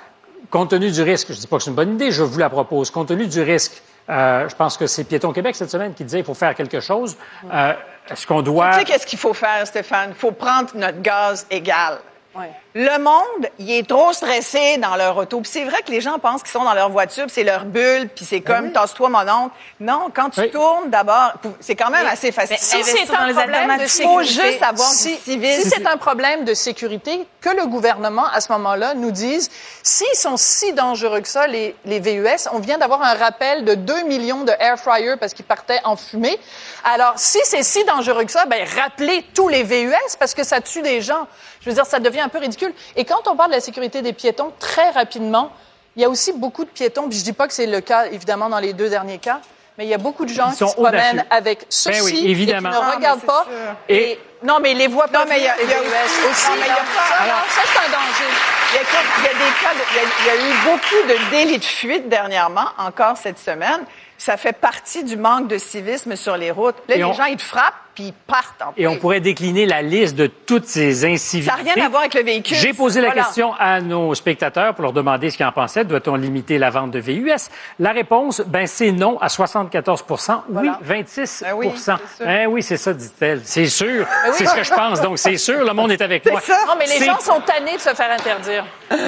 Compte tenu du risque, je ne dis pas que c'est une bonne idée, je vous la propose. Compte tenu du risque, euh, je pense que c'est Piéton Québec cette semaine qui disait qu'il faut faire quelque chose. Euh, Est-ce qu'on doit... Tu sais qu'est-ce qu'il faut faire, Stéphane? Il faut prendre notre gaz égal. Ouais. Le monde, il est trop stressé dans leur auto. Puis c'est vrai que les gens pensent qu'ils sont dans leur voiture, puis c'est leur bulle, puis c'est comme tasse-toi mon oncle. Non, quand tu Oui. tournes d'abord, c'est quand même assez facile. Mais Si c'est un problème de alternatives. il faut sécurité, juste avoir si, du civil. si c'est un problème de sécurité, que le gouvernement, à ce moment-là, nous dise s'ils sont si dangereux que ça, les, les VUS, on vient d'avoir un rappel de 2 millions de air fryers parce qu'ils partaient en fumée. Alors, si c'est si dangereux que ça, ben, rappelez tous les VUS parce que ça tue des gens. Je veux dire, ça devient un peu ridicule. Et quand on parle de la sécurité des piétons, très rapidement, il y a aussi beaucoup de piétons, puis je dis pas que c'est le cas, évidemment, dans les deux derniers cas, mais il y a beaucoup de gens qui sont se promènent avec ceci Ben oui, et qui évidemment. ne Ah, regardent pas. sûr. Et, non, mais ils les voient pas. Non, mais il y a- aussi- non, mais il y a pas- Ça, c'est un danger. Il y, a, écoute, il y a des cas de- il y a- il y a eu beaucoup de délits de fuite dernièrement, encore cette semaine. Ça fait partie du manque de civisme sur les routes. Là, Et les on- gens, ils te frappent, puis ils partent en Et on pourrait décliner la liste de toutes ces incivilités. Ça n'a rien à voir avec le véhicule. J'ai posé la Voilà. question à nos spectateurs pour leur demander ce qu'ils en pensaient. Doit-on limiter la vente de VUS? La réponse, ben, c'est non à 74% Oui, Voilà. 26 Ben oui, c'est sûr. Eh oui, c'est ça, dit-elle. C'est sûr. oui. C'est ce que je pense. Donc, c'est sûr, le monde est avec moi. ça. Non, mais les gens sont tannés de se faire interdire.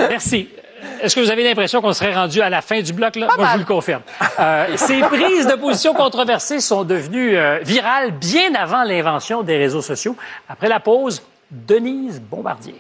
Merci. Est-ce que vous avez l'impression qu'on serait rendu à la fin du bloc? Là? Moi, je vous le confirme. Euh, ces prises de position controversées sont devenues euh, virales bien avant l'invention des réseaux sociaux. Après la pause, Denise Bombardier.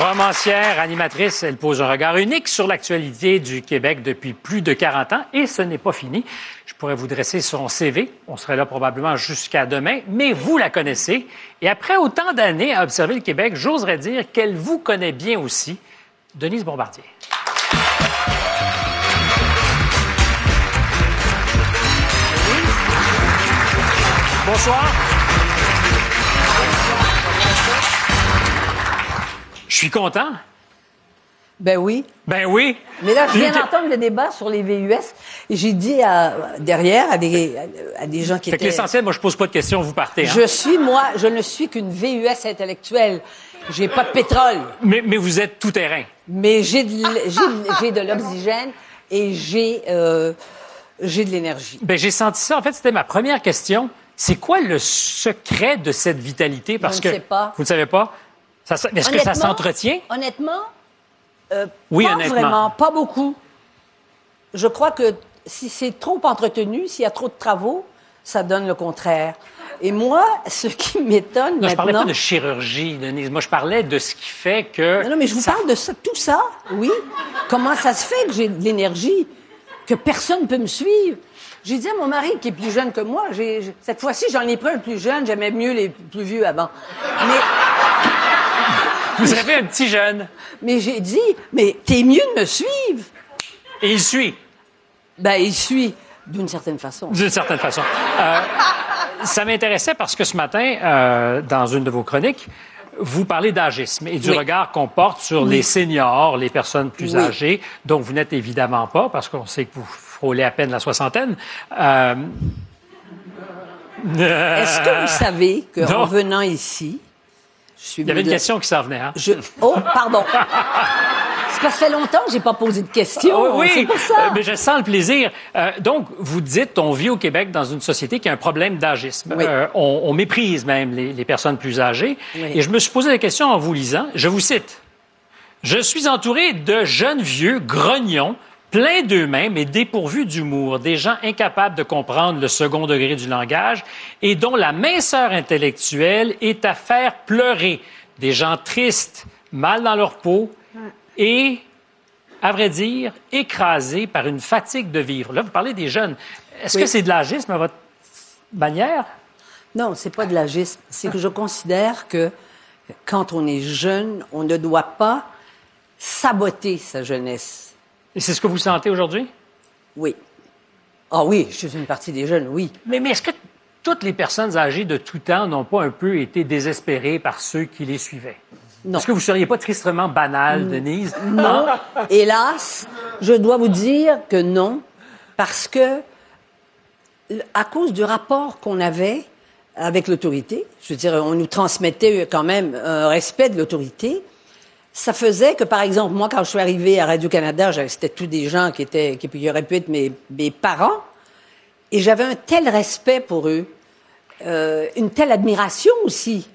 Romancière, animatrice, elle pose un regard unique sur l'actualité du Québec depuis plus de 40 ans et ce n'est pas fini. Je pourrais vous dresser son CV, on serait là probablement jusqu'à demain, mais vous la connaissez et après autant d'années à observer le Québec, j'oserais dire qu'elle vous connaît bien aussi. Denise Bombardier. Bonsoir. Je suis content. Ben oui. Ben oui. Mais là, je viens d'entendre le débat sur les VUS j'ai dit à- derrière à des, à des gens qui Fait que étaient... l'essentiel, moi, je pose pas de questions, vous partez. hein? Je suis, moi, je ne suis qu'une VUS intellectuelle. J'ai pas de pétrole, Mais, mais vous êtes tout terrain. mais j'ai de, l'oxygène et j'ai euh, j'ai de l'énergie. Ben, j'ai senti ça. En fait, c'était ma première question. C'est quoi le secret de cette vitalité? Parce ne que sais pas. vous ne savez pas? Est-ce que ça s'entretient? Honnêtement, euh, Oui, pas honnêtement. vraiment, pas beaucoup. Je crois que si c'est trop entretenu, s'il y a trop de travaux, ça donne le contraire. Et moi, ce qui m'étonne Non, je parlais maintenant... pas de chirurgie, Denise. Moi, je parlais de ce qui fait que. Non, non, mais je vous ça- parle de ça, tout ça, oui. Comment ça se fait que j'ai de l'énergie, que personne ne peut me suivre? J'ai dit à mon mari, qui est plus jeune que moi, cette fois-ci, j'en ai pris un plus jeune, j'aimais mieux les plus vieux avant. Mais, Vous avez un petit jeune. mais j'ai dit, mais t'es mieux de me suivre. Et il suit, Ben, il suit, d'une certaine façon. d'une certaine façon. Euh, ça m'intéressait parce que ce matin, euh, dans une de vos chroniques, vous parlez d'agisme et du Oui. regard qu'on porte sur les seniors, les personnes plus Oui. âgées, dont vous n'êtes évidemment pas, parce qu'on sait que vous frôlez à peine la soixantaine. Euh, Est-ce que vous savez qu'en venant ici, Il y avait une de- question qui s'en venait. Hein? Je... Oh, pardon. Parce que ça fait longtemps que j'ai pas posé de questions. oui, C'est pour ça. euh, mais je sens le plaisir. Euh, donc, vous dites, on vit au Québec dans une société qui a un problème d'agisme. Oui. Euh, on, on méprise même les, les personnes plus âgées. Oui. Et je me suis posé la question en vous lisant. Je vous cite. Je suis entouré de jeunes vieux grognons, pleins d'eux-mêmes et dépourvus d'humour, des gens incapables de comprendre le second degré du langage et dont la minceur intellectuelle est à faire pleurer, des gens tristes, mal dans leur peau et, à vrai dire, écrasés par une fatigue de vivre. Là, vous parlez des jeunes. Est-ce Oui. que c'est de l'agisme à votre manière? Non, c'est pas de l'agisme. C'est que je considère que quand on est jeune, on ne doit pas saboter sa jeunesse. Et c'est ce que vous sentez aujourd'hui? Oui. Ah oui, je suis une partie des jeunes, oui. Mais, mais est-ce que toutes les personnes âgées de tout temps n'ont pas un peu été désespérées par ceux qui les suivaient? Non. Est-ce que vous seriez pas tristement banale, Denise? Non, hélas, je dois vous dire que non, parce que à cause du rapport qu'on avait avec l'autorité, je veux dire, on nous transmettait quand même un respect de l'autorité. Ça faisait que, par exemple, moi, quand je suis arrivée à Radio-Canada, c'était tous des gens qui étaient, qui, qui auraient pu être mes, mes parents, et j'avais un tel respect pour eux, euh, une telle admiration aussi.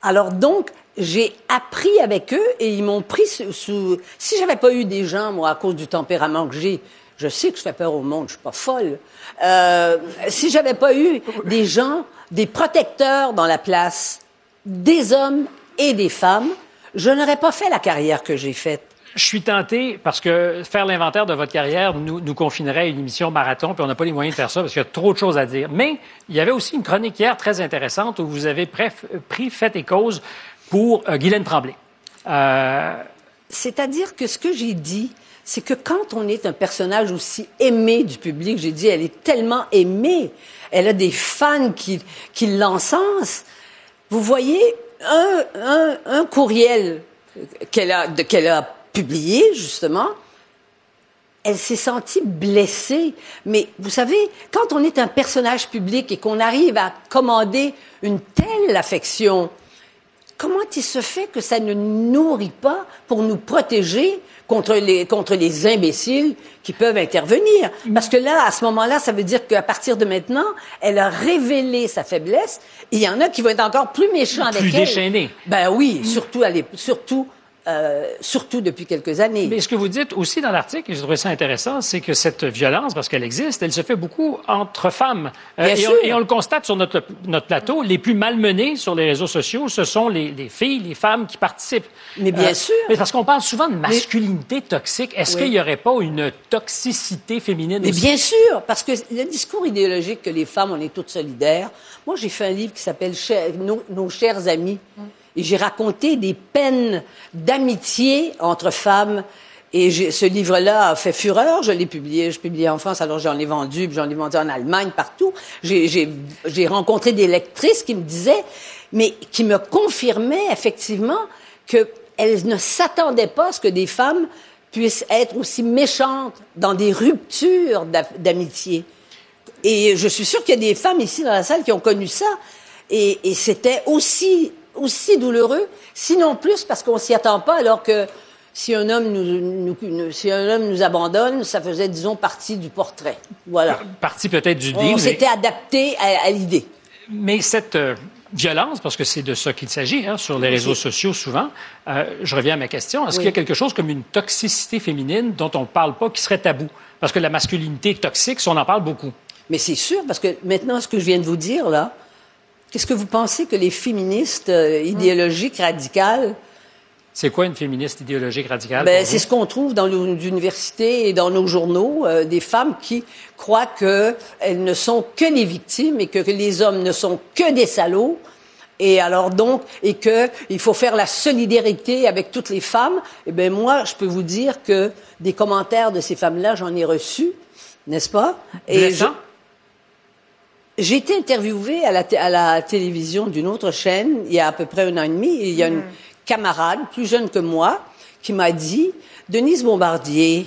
Alors donc, j'ai appris avec eux et ils m'ont pris sous... sous- Si j'avais pas eu des gens, moi, à cause du tempérament que j'ai, je sais que je fais peur au monde, je suis pas folle. Euh, si j'avais pas eu des gens, des protecteurs dans la place, des hommes et des femmes, je n'aurais pas fait la carrière que j'ai faite. Je suis tenté parce que faire l'inventaire de votre carrière nous, nous confinerait à une émission marathon, puis on n'a pas les moyens de faire ça parce qu'il y a trop de choses à dire. Mais il y avait aussi une chronique hier très intéressante où vous avez pris fait et cause pour euh, Guylaine Tremblay. Euh, C'est-à-dire que ce que j'ai dit, c'est que quand on est un personnage aussi aimé du public, j'ai dit, elle est tellement aimée, elle a des fans qui, qui l'encensent. Vous voyez, un, courriel qu'elle a publié, justement, elle s'est sentie blessée. Mais vous savez, quand on est un personnage public et qu'on arrive à commander une telle affection, comment il se fait que ça ne nourrit pas pour nous protéger contre les, contre les imbéciles qui peuvent intervenir? Parce que là, à ce moment-là, ça veut dire qu'à partir de maintenant, elle a révélé sa faiblesse. Il y en a qui vont être encore plus méchants avec Plus elle. déchaînés. Ben oui, surtout, à surtout, euh, surtout depuis quelques années. Mais ce que vous dites aussi dans l'article, et j'ai trouvé ça intéressant, c'est que cette violence, parce qu'elle existe, elle se fait beaucoup entre femmes. Euh, Bien et, sûr. on, et on le constate sur notre, notre plateau, les plus malmenées sur les réseaux sociaux, ce sont les, les filles, les femmes qui participent. Euh, Mais bien sûr. Mais parce qu'on parle souvent de masculinité toxique. Est-ce Oui. qu'il n'y aurait pas une toxicité féminine Mais aussi? bien sûr, parce que le discours idéologique que les femmes, on est toutes solidaires. Moi, j'ai fait un livre qui s'appelle nos, Nos chers amis. Et j'ai raconté des peines d'amitié entre femmes. Et ce livre-là a fait fureur. Je l'ai publié, je publié en France, alors j'en ai vendu, j'en ai vendu en Allemagne, partout. J'ai- rencontré des lectrices qui me disaient, mais qui me confirmaient effectivement qu'elles ne s'attendaient pas à ce que des femmes puissent être aussi méchantes dans des ruptures d'a- d'amitié. Et je suis sûre qu'il y a des femmes ici dans la salle qui ont connu ça. Et c'était aussi, aussi douloureux, sinon plus, parce qu'on s'y attend pas, alors que si un homme nous, nous- nous- si un homme nous abandonne, ça faisait, disons, partie du portrait. Voilà. Partie peut-être du deal. On mais- s'était adapté à, à l'idée. Mais cette euh, violence, parce que c'est de ça qu'il s'agit, hein, sur les réseaux sociaux souvent, euh, je reviens à ma question. Est-ce Oui. qu'il y a quelque chose comme une toxicité féminine dont on ne parle pas qui serait tabou? Parce que la masculinité toxique, on en parle beaucoup. Mais c'est sûr, parce que maintenant, ce que je viens de vous dire, là, qu'est-ce que vous pensez que les féministes euh, idéologiques radicales C'est quoi une féministe idéologique radicale? Ben, c'est ce qu'on trouve dans nos universités et dans nos journaux, euh, des femmes qui croient qu'elles ne sont que les victimes et que, que les hommes ne sont que des salauds. Et alors donc, et que il faut faire la solidarité avec toutes les femmes. Eh ben moi, je peux vous dire que des commentaires de ces femmes-là, j'en ai reçus, n'est-ce pas? Blessant? J'ai été interviewée à la, té- à la télévision d'une autre chaîne il y a à peu près un an et demi. Et il y a une camarade plus jeune que moi qui m'a dit Denise Bombardier,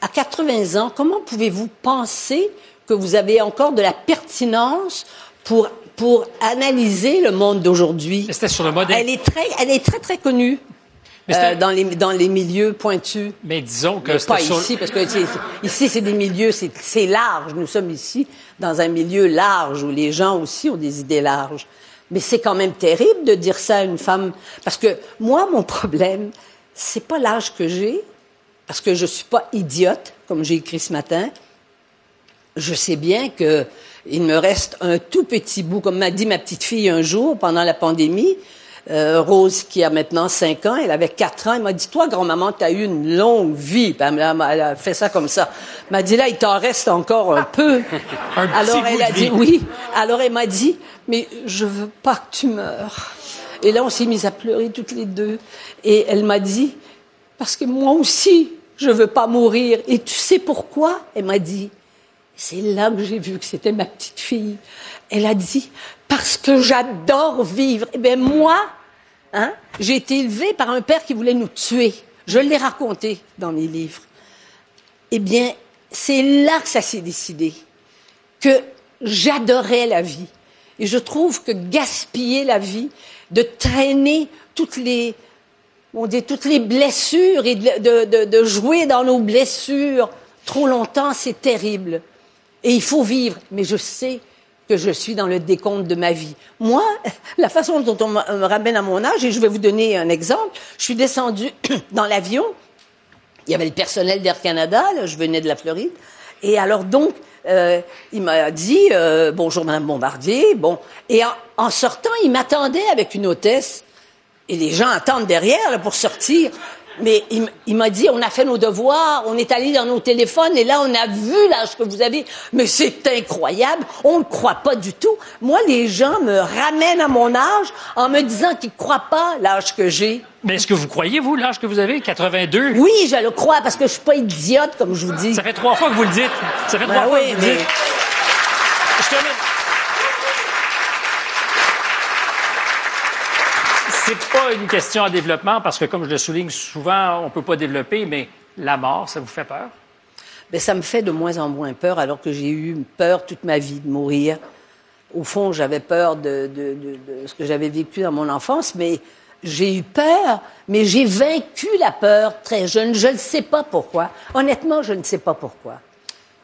à 80 ans, comment pouvez-vous penser que vous avez encore de la pertinence pour pour analyser le monde d'aujourd'hui? C'était sur le modèle. Elle est très elle est très très connue euh, dans les dans les milieux pointus. Mais disons que Mais pas sur... ici, parce que ici, c'est des milieux, c'est c'est large. Nous sommes ici dans un milieu large où les gens aussi ont des idées larges. Mais c'est quand même terrible de dire ça à une femme. Parce que moi, mon problème, c'est pas l'âge que j'ai, parce que je suis pas idiote, comme j'ai écrit ce matin. Je sais bien que il me reste un tout petit bout, comme m'a dit ma petite fille un jour pendant la pandémie. Euh, Rose, qui a maintenant 5 ans, elle avait 4 ans, elle m'a dit, toi, grand-maman, tu as eu une longue vie. Puis elle, elle a fait ça comme ça. Elle m'a dit, là, il t'en reste encore un peu. Un petit Alors, elle a dit, vie. oui. Alors, elle m'a dit, mais je veux pas que tu meurs. Et là, on s'est mis à pleurer toutes les deux. Et elle m'a dit, parce que moi aussi, je veux pas mourir. Et tu sais pourquoi? Elle m'a dit, c'est là que j'ai vu que c'était ma petite fille. Elle a dit, parce que j'adore vivre. Eh bien, moi, hein, j'ai été élevée par un père qui voulait nous tuer. Je l'ai raconté dans mes livres. Eh bien, c'est là que ça s'est décidé. Que j'adorais la vie. Et je trouve que gaspiller la vie, de traîner toutes les, on dit toutes les blessures et de, de- de- jouer dans nos blessures trop longtemps, c'est terrible. Et il faut vivre. Mais je sais que je suis dans le décompte de ma vie. Moi, la façon dont on me ramène à mon âge, et je vais vous donner un exemple, je suis descendue dans l'avion, il y avait le personnel d'Air Canada, je venais de la Floride, et alors donc, euh, il m'a dit euh, bonjour Madame Bombardier, bon, et en, sortant, il m'attendait avec une hôtesse, et les gens attendent derrière pour sortir. Mais il, m'a dit, on a fait nos devoirs, on est allé dans nos téléphones et là, on a vu l'âge que vous avez. Mais c'est incroyable, on ne croit pas du tout. Moi, les gens me ramènent à mon âge en me disant qu'ils ne croient pas l'âge que j'ai. Mais est-ce que vous croyez, vous, l'âge que vous avez? 82? Oui, je le crois parce que je suis pas idiote, comme je vous dis. Ça fait trois fois que vous le dites. Ça fait Ben trois fois que vous le mais- dites. Je termine. C'est pas une question à développement parce que, comme je le souligne souvent, on peut pas développer, mais la mort, ça vous fait peur? Ben, ça me fait de moins en moins peur, alors que j'ai eu peur toute ma vie de mourir. Au fond, j'avais peur de- de ce que j'avais vécu dans mon enfance, mais j'ai eu peur, mais j'ai vaincu la peur très jeune. Je ne sais pas pourquoi. Honnêtement, je ne sais pas pourquoi.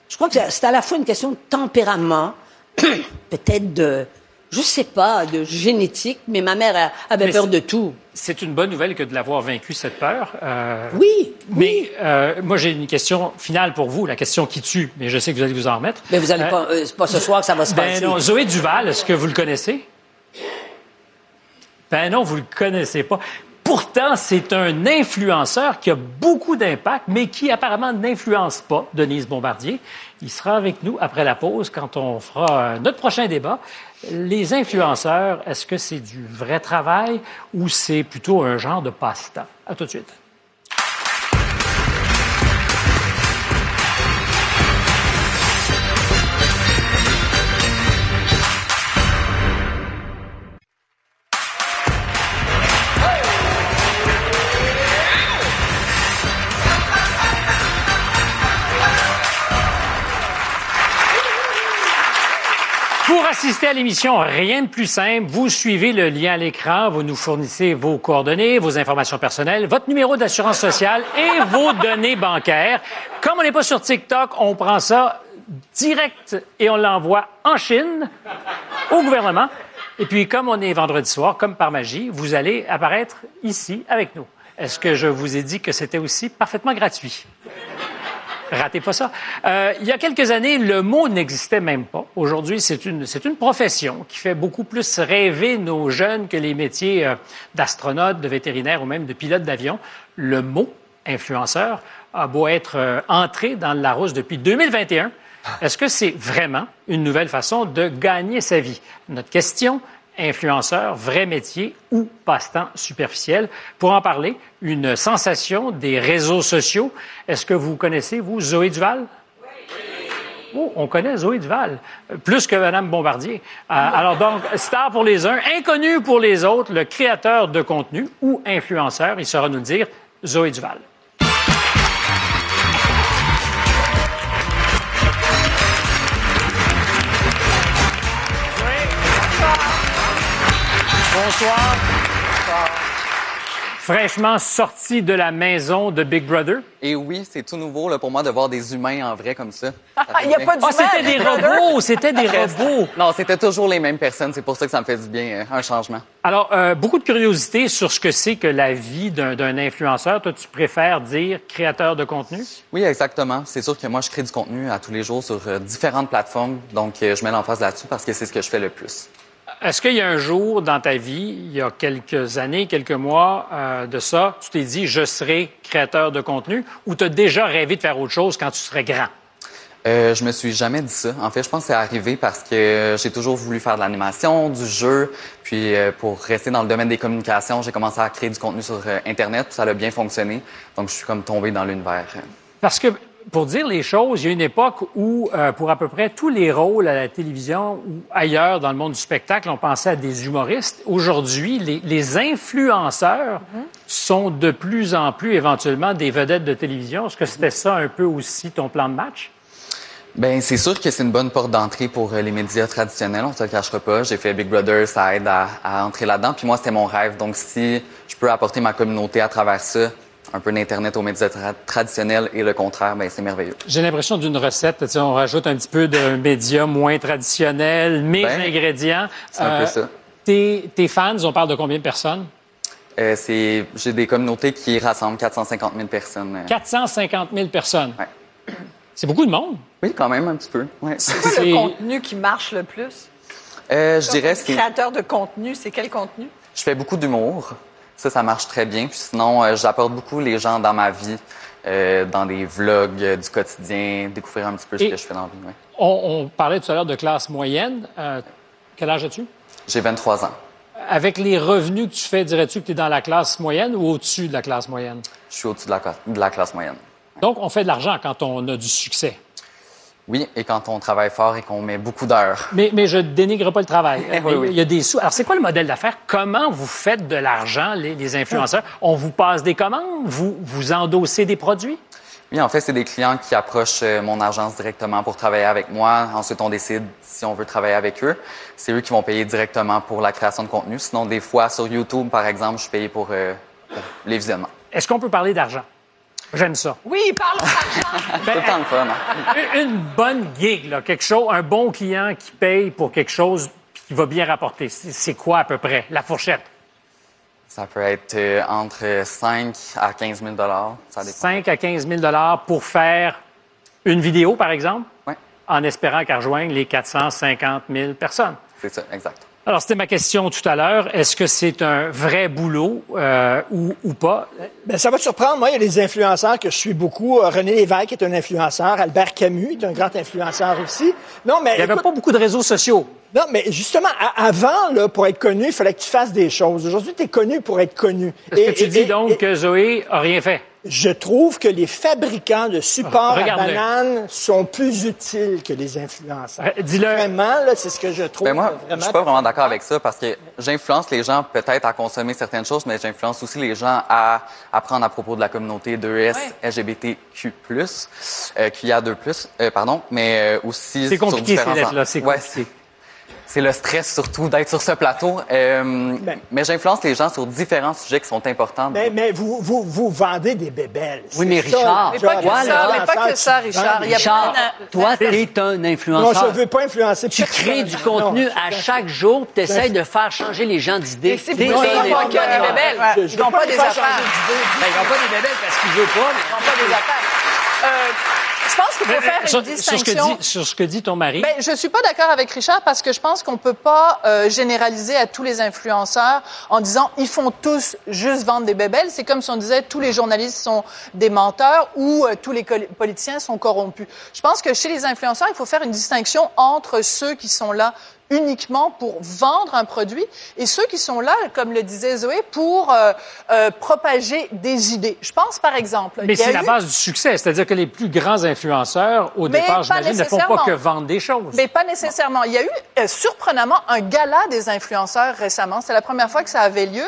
Je crois que c'est à la fois une question de tempérament, peut-être de, je sais pas, de génétique, mais ma mère avait Mais peur de tout. C'est une bonne nouvelle que de l'avoir vaincu, cette peur. Euh, Oui, Mais euh, moi, j'ai une question finale pour vous, la question qui tue, mais je sais que vous allez vous en remettre. Mais vous allez Euh, pas, c'est pas ce soir que ça va se Ben passer. non, Zoé Duval, est-ce que vous le connaissez? Ben non, vous le connaissez pas. Pourtant, c'est un influenceur qui a beaucoup d'impact, mais qui apparemment n'influence pas Denise Bombardier. Il sera avec nous après la pause quand on fera notre prochain débat. Les influenceurs, est-ce que c'est du vrai travail ou c'est plutôt un genre de passe-temps? À tout de suite. Pour assister à l'émission, rien de plus simple. Vous suivez le lien à l'écran, vous nous fournissez vos coordonnées, vos informations personnelles, votre numéro d'assurance sociale et vos données bancaires. Comme on n'est pas sur TikTok, on prend ça direct et on l'envoie en Chine au gouvernement. Et puis, comme on est vendredi soir, comme par magie, vous allez apparaître ici avec nous. Est-ce que je vous ai dit que c'était aussi parfaitement gratuit? Ratez pas ça. Euh, il y a quelques années, le mot n'existait même pas. Aujourd'hui, c'est une, c'est une profession qui fait beaucoup plus rêver nos jeunes que les métiers euh, d'astronaute, de vétérinaire ou même de pilote d'avion. Le mot influenceur a beau être euh, entré dans le Larousse depuis 2021. Est-ce que c'est vraiment une nouvelle façon de gagner sa vie? Notre question, influenceur, vrai métier ou passe-temps superficiel? Pour en parler, une sensation des réseaux sociaux. Est-ce que vous connaissez, vous, Zoé Duval? Oh, on connaît Zoé Duval, plus que Madame Bombardier. Euh, alors donc, star pour les uns, inconnu pour les autres, le créateur de contenu ou influenceur, il saura nous le dire, Zoé Duval. Bonsoir. Fraîchement sorti de la maison de Big Brother. Et oui, c'est tout nouveau là, pour moi de voir des humains en vrai comme ça. Il n'y a pas Ah, c'était des robots, c'était des robots. Non, c'était toujours les mêmes personnes. C'est pour ça que ça me fait du bien, euh, un changement. Alors, euh, beaucoup de curiosité sur ce que c'est que la vie d'un d'un influenceur. Toi, tu préfères dire créateur de contenu? Oui, exactement. C'est sûr que moi, je crée du contenu à tous les jours sur euh, différentes plateformes. Donc, euh, je mets l'emphase là-dessus parce que c'est ce que je fais le plus. Est-ce qu'il y a un jour dans ta vie, il y a quelques années, quelques mois euh, de ça, tu t'es dit je serai créateur de contenu ou tu as déjà rêvé de faire autre chose quand tu serais grand? Euh, je me suis jamais dit ça. En fait, je pense que c'est arrivé parce que j'ai toujours voulu faire de l'animation, du jeu. Puis, euh, pour rester dans le domaine des communications, j'ai commencé à créer du contenu sur euh, Internet. Ça a bien fonctionné. Donc, je suis comme tombé dans l'univers. Parce que, pour dire les choses, il y a une époque où, euh, pour à peu près tous les rôles à la télévision ou ailleurs dans le monde du spectacle, on pensait à des humoristes. Aujourd'hui, les, les influenceurs sont de plus en plus éventuellement des vedettes de télévision. Est-ce que c'était ça un peu aussi ton plan de match? Ben, c'est sûr que c'est une bonne porte d'entrée pour euh, les médias traditionnels, on se le cachera pas. J'ai fait Big Brother, ça aide à, à entrer là-dedans. Puis moi, c'était mon rêve. Donc, si je peux apporter ma communauté à travers ça, un peu d'Internet aux médias tra- traditionnels et le contraire, ben, c'est merveilleux. J'ai l'impression d'une recette, on rajoute un petit peu d'un média moins traditionnel, mes Ben, ingrédients. c'est un peu ça. Tes, tes fans, on parle de combien de personnes? Euh, c'est, j'ai des communautés qui rassemblent 450 000 personnes. euh. 450 000 personnes. C'est beaucoup de monde. Oui, quand même, un petit peu. Ouais. C'est quoi le contenu qui marche le plus? Euh, je dirais, c'est... Créateur de contenu, c'est quel contenu? Je fais beaucoup d'humour. Ça, ça marche très bien. Puis sinon, euh, j'apporte beaucoup les gens dans ma vie, euh, dans des vlogs euh, du quotidien, découvrir un petit peu ce que je fais dans la vie. ouais. On, on parlait tout à l'heure de classe moyenne. Quel âge as-tu? J'ai 23 ans. Avec les revenus que tu fais, dirais-tu que tu es dans la classe moyenne ou au-dessus de la classe moyenne? Je suis au-dessus de la, cla- de la classe moyenne. Donc, on fait de l'argent quand on a du succès. Oui, et quand on travaille fort et qu'on met beaucoup d'heures. Mais, mais je dénigre pas le travail. Oui, oui. Il y a des sous. Alors, c'est quoi le modèle d'affaires? Comment vous faites de l'argent, les, les influenceurs? On vous passe des commandes? Vous, vous endossez des produits? Oui, en fait, c'est des clients qui approchent euh, mon agence directement pour travailler avec moi. Ensuite, on décide si on veut travailler avec eux. C'est eux qui vont payer directement pour la création de contenu. Sinon, des fois, sur YouTube, par exemple, je payé pour, euh, pour les visionnements. Est-ce qu'on peut parler d'argent? J'aime ça. Oui, parlons d'argent. C'est le temps le fun. hein? Une- bonne gig, là, quelque chose, un bon client qui paye pour quelque chose qui va bien rapporter. C'est quoi à peu près? La fourchette? Ça peut être euh, entre 5 à 15 000 Ça dépend. 5 à 15 000 pour faire une vidéo, par exemple, Oui, en espérant qu'elle rejoigne les 450 000 personnes. c'est ça, exact. Alors, c'était ma question tout à l'heure. Est-ce que c'est un vrai boulot euh, ou, ou pas? Ben, ça va te surprendre. Moi, il y a des influenceurs que je suis beaucoup. Euh, René Lévesque est un influenceur. Albert Camus est un grand influenceur aussi. Non, mais Il n'y avait écoute, pas beaucoup de réseaux sociaux. non, mais justement, avant, là, pour être connu, il fallait que tu fasses des choses. Aujourd'hui, tu es connu pour être connu. Est-ce Et- que tu et- dis et- donc et- que Zoé a rien fait? Je trouve que les fabricants de supports à bananes sont plus utiles que les influenceurs. Euh, dis-le. Vraiment, là, c'est ce que je trouve. Ben moi, vraiment je suis pas vraiment d'accord avec ça parce que j'influence les gens peut-être à consommer certaines choses, mais j'influence aussi les gens à apprendre à propos de la communauté 2S, LGBTQ+, euh, QIA2+, euh, pardon, mais euh, aussi C'est compliqué, ces lettres-là, c'est Ouais, compliqué. C'est le stress surtout d'être sur ce plateau. Euh, Ben. mais j'influence les gens sur différents sujets qui sont importants. Mais, mais vous, vous, vous vendez des bébelles. Oui, mais ça, Richard, le Mais pas job. que ça, Influenceur, mais pas que ça, Richard. des Il y a Richard, plein de- toi, tu es un Non, influenceur. je veux pas influencer Tu crées du Non, contenu à chaque jour, tu essaies de faire changer les gens d'idées. C'est pour ça un qu'ils vont influenceur. pas des bébelles. Ils veux pas pas des affaires. Ben, ils n'ont pas des bébelles parce qu'ils veulent pas, mais Ils vont pas des affaires. Euh, je pense qu'il faut faire une sur, sur ce que distinction. dit, sur ce que dit ton mari, Ben, je suis pas d'accord avec Richard parce que je pense qu'on peut pas euh, généraliser à tous les influenceurs en disant ils font tous juste vendre des bébelles. C'est comme si on disait tous les journalistes sont des menteurs ou euh, tous les politiciens sont corrompus. Je pense que chez les influenceurs, il faut faire une distinction entre ceux qui sont là uniquement pour vendre un produit et ceux qui sont là, comme le disait Zoé, pour euh, euh, propager des idées. Je pense par exemple. mais c'est la eu- base du succès. C'est-à-dire que les plus grands influenceurs, au Mais départ, j'imagine, ne font pas que vendre des choses. Mais pas nécessairement. Il y a eu euh, surprenamment un gala des influenceurs récemment. C'est la première fois que ça avait lieu.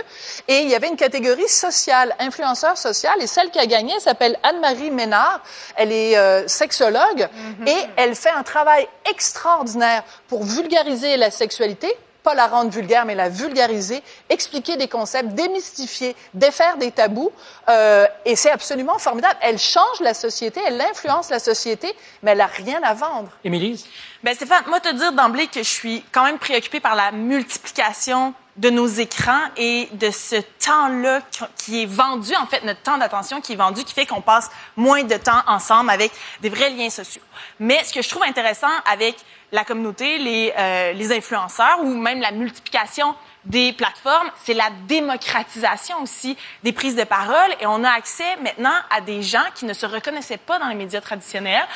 Et il y avait une catégorie sociale, influenceur social. Et celle qui a gagné elle s'appelle Anne-Marie Ménard. Elle est euh, sexologue et elle fait un travail extraordinaire pour vulgariser la sexualité pas la rendre vulgaire, mais la vulgariser, expliquer des concepts, démystifier, défaire des tabous. Euh, et c'est absolument formidable. Elle change la société, elle influence la société, mais elle n'a rien à vendre. Émilie? Ben Stéphane, moi te dire d'emblée que je suis quand même préoccupée par la multiplication de nos écrans et de ce temps-là qui- qui est vendu, en fait, notre temps d'attention qui est vendu, qui fait qu'on passe moins de temps ensemble avec des vrais liens sociaux. Mais ce que je trouve intéressant avec la communauté, les, euh, les influenceurs ou même la multiplication des plateformes, c'est la démocratisation aussi des prises de parole. Et on a accès maintenant à des gens qui ne se reconnaissaient pas dans les médias traditionnels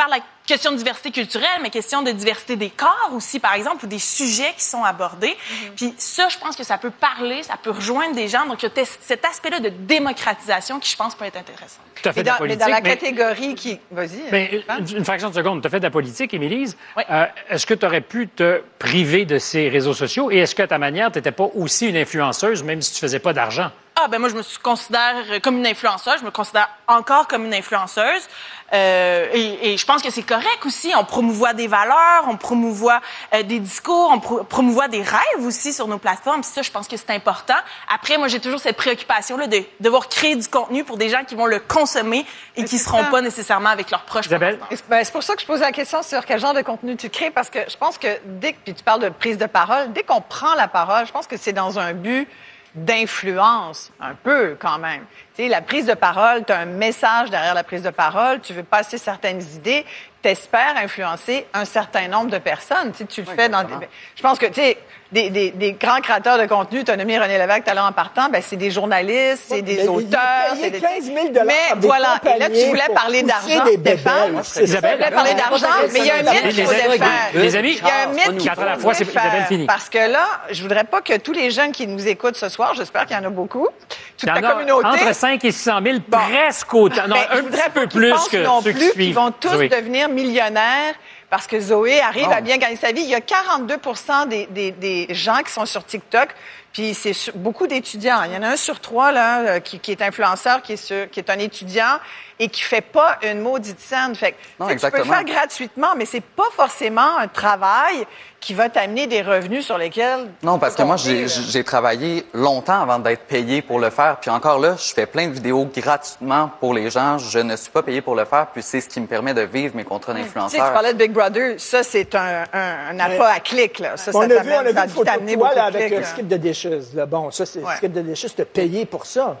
par la question de diversité culturelle, mais question de diversité des corps aussi, par exemple, ou des sujets qui sont abordés. Puis ça, je pense que ça peut parler, ça peut rejoindre des gens. Donc, il y a cet aspect-là de démocratisation qui, je pense, peut être intéressant. Tu as fait Mais de la dans, mais politique. dans la mais- catégorie qui... Vas-y. mais Stéphane. une, une fraction de seconde, tu as fait de la politique, Émilise. Oui. Euh, est-ce que tu aurais pu te priver de ces réseaux sociaux? Et est-ce que, à ta manière, tu n'étais pas aussi une influenceuse, même si tu faisais pas d'argent? Ah, ben moi, je me suis- considère comme une influenceuse. Je me considère encore comme une influenceuse. Euh, et, et je pense que c'est correct aussi. On promouvoit des valeurs, on promouvoit euh, des discours, on pro- promouvoit des rêves aussi sur nos plateformes. Ça, je pense que c'est important. Après, moi, j'ai toujours cette préoccupation-là de devoir créer du contenu pour des gens qui vont le consommer et qui c'est seront ça. pas nécessairement avec leurs proches. Isabelle? ben, c'est pour ça que je pose la question sur quel genre de contenu tu crées, parce que je pense que dès que, puis tu parles de prise de parole, dès qu'on prend la parole, je pense que c'est dans un but d'influence, un peu quand même. Tu sais, la prise de parole, tu as un message derrière la prise de parole, tu veux passer certaines idées, t'espères influencer un certain nombre de personnes. Tu, sais, tu le fais dans... des- Je pense que, tu sais, des, des, des grands créateurs de contenu, tu as nommé René Lévesque tout à l'heure en partant, ben, c'est des journalistes, c'est des auteurs. c'est des... 15 000 Mais des voilà, et là, tu voulais parler d'argent, Stéphane? Tu voulais parler d'argent, mais il y a un mythe qu'il faut les amis, défaire. les amis, Il y a un mythe qu'il quatre à la faut fois, c'est défaire. Isabelle fini. Parce que là, je voudrais pas que tous les jeunes qui nous écoutent ce soir, j'espère qu'il y en a beaucoup, toute Il y en ta a communauté, entre 5 et 600 000, presque autant. Non, ben, un petit peu plus que non ceux qui plus suivent. qu'ils vont tous devenir millionnaires parce que Zoé arrive à bien gagner sa vie. Il y a 42 des, des, des gens qui sont sur TikTok, puis c'est beaucoup d'étudiants. Il y en a un sur trois là euh, qui, qui est influenceur, qui est, sur- qui est un étudiant et qui fait pas une maudite scène. Fait que, Non, tu tu peux le faire gratuitement, mais c'est pas forcément un travail qui va t'amener des revenus sur lesquels Non, parce que moi, j'ai travaillé longtemps avant d'être payé pour le faire. Puis encore là, je fais plein de vidéos gratuitement pour les gens. Je ne suis pas payé pour le faire. Puis c'est ce qui me permet de vivre mes contrats Tu sais, tu parlais de Big Brother, ça, c'est un, un, un appât à clic, là. Ça, on ça a vu, on t'amène- a vu ça une photo de toi là, avec là. skip de. Là. Bon, ça, c'est Ouais. skip de dishes, te payer pour ça.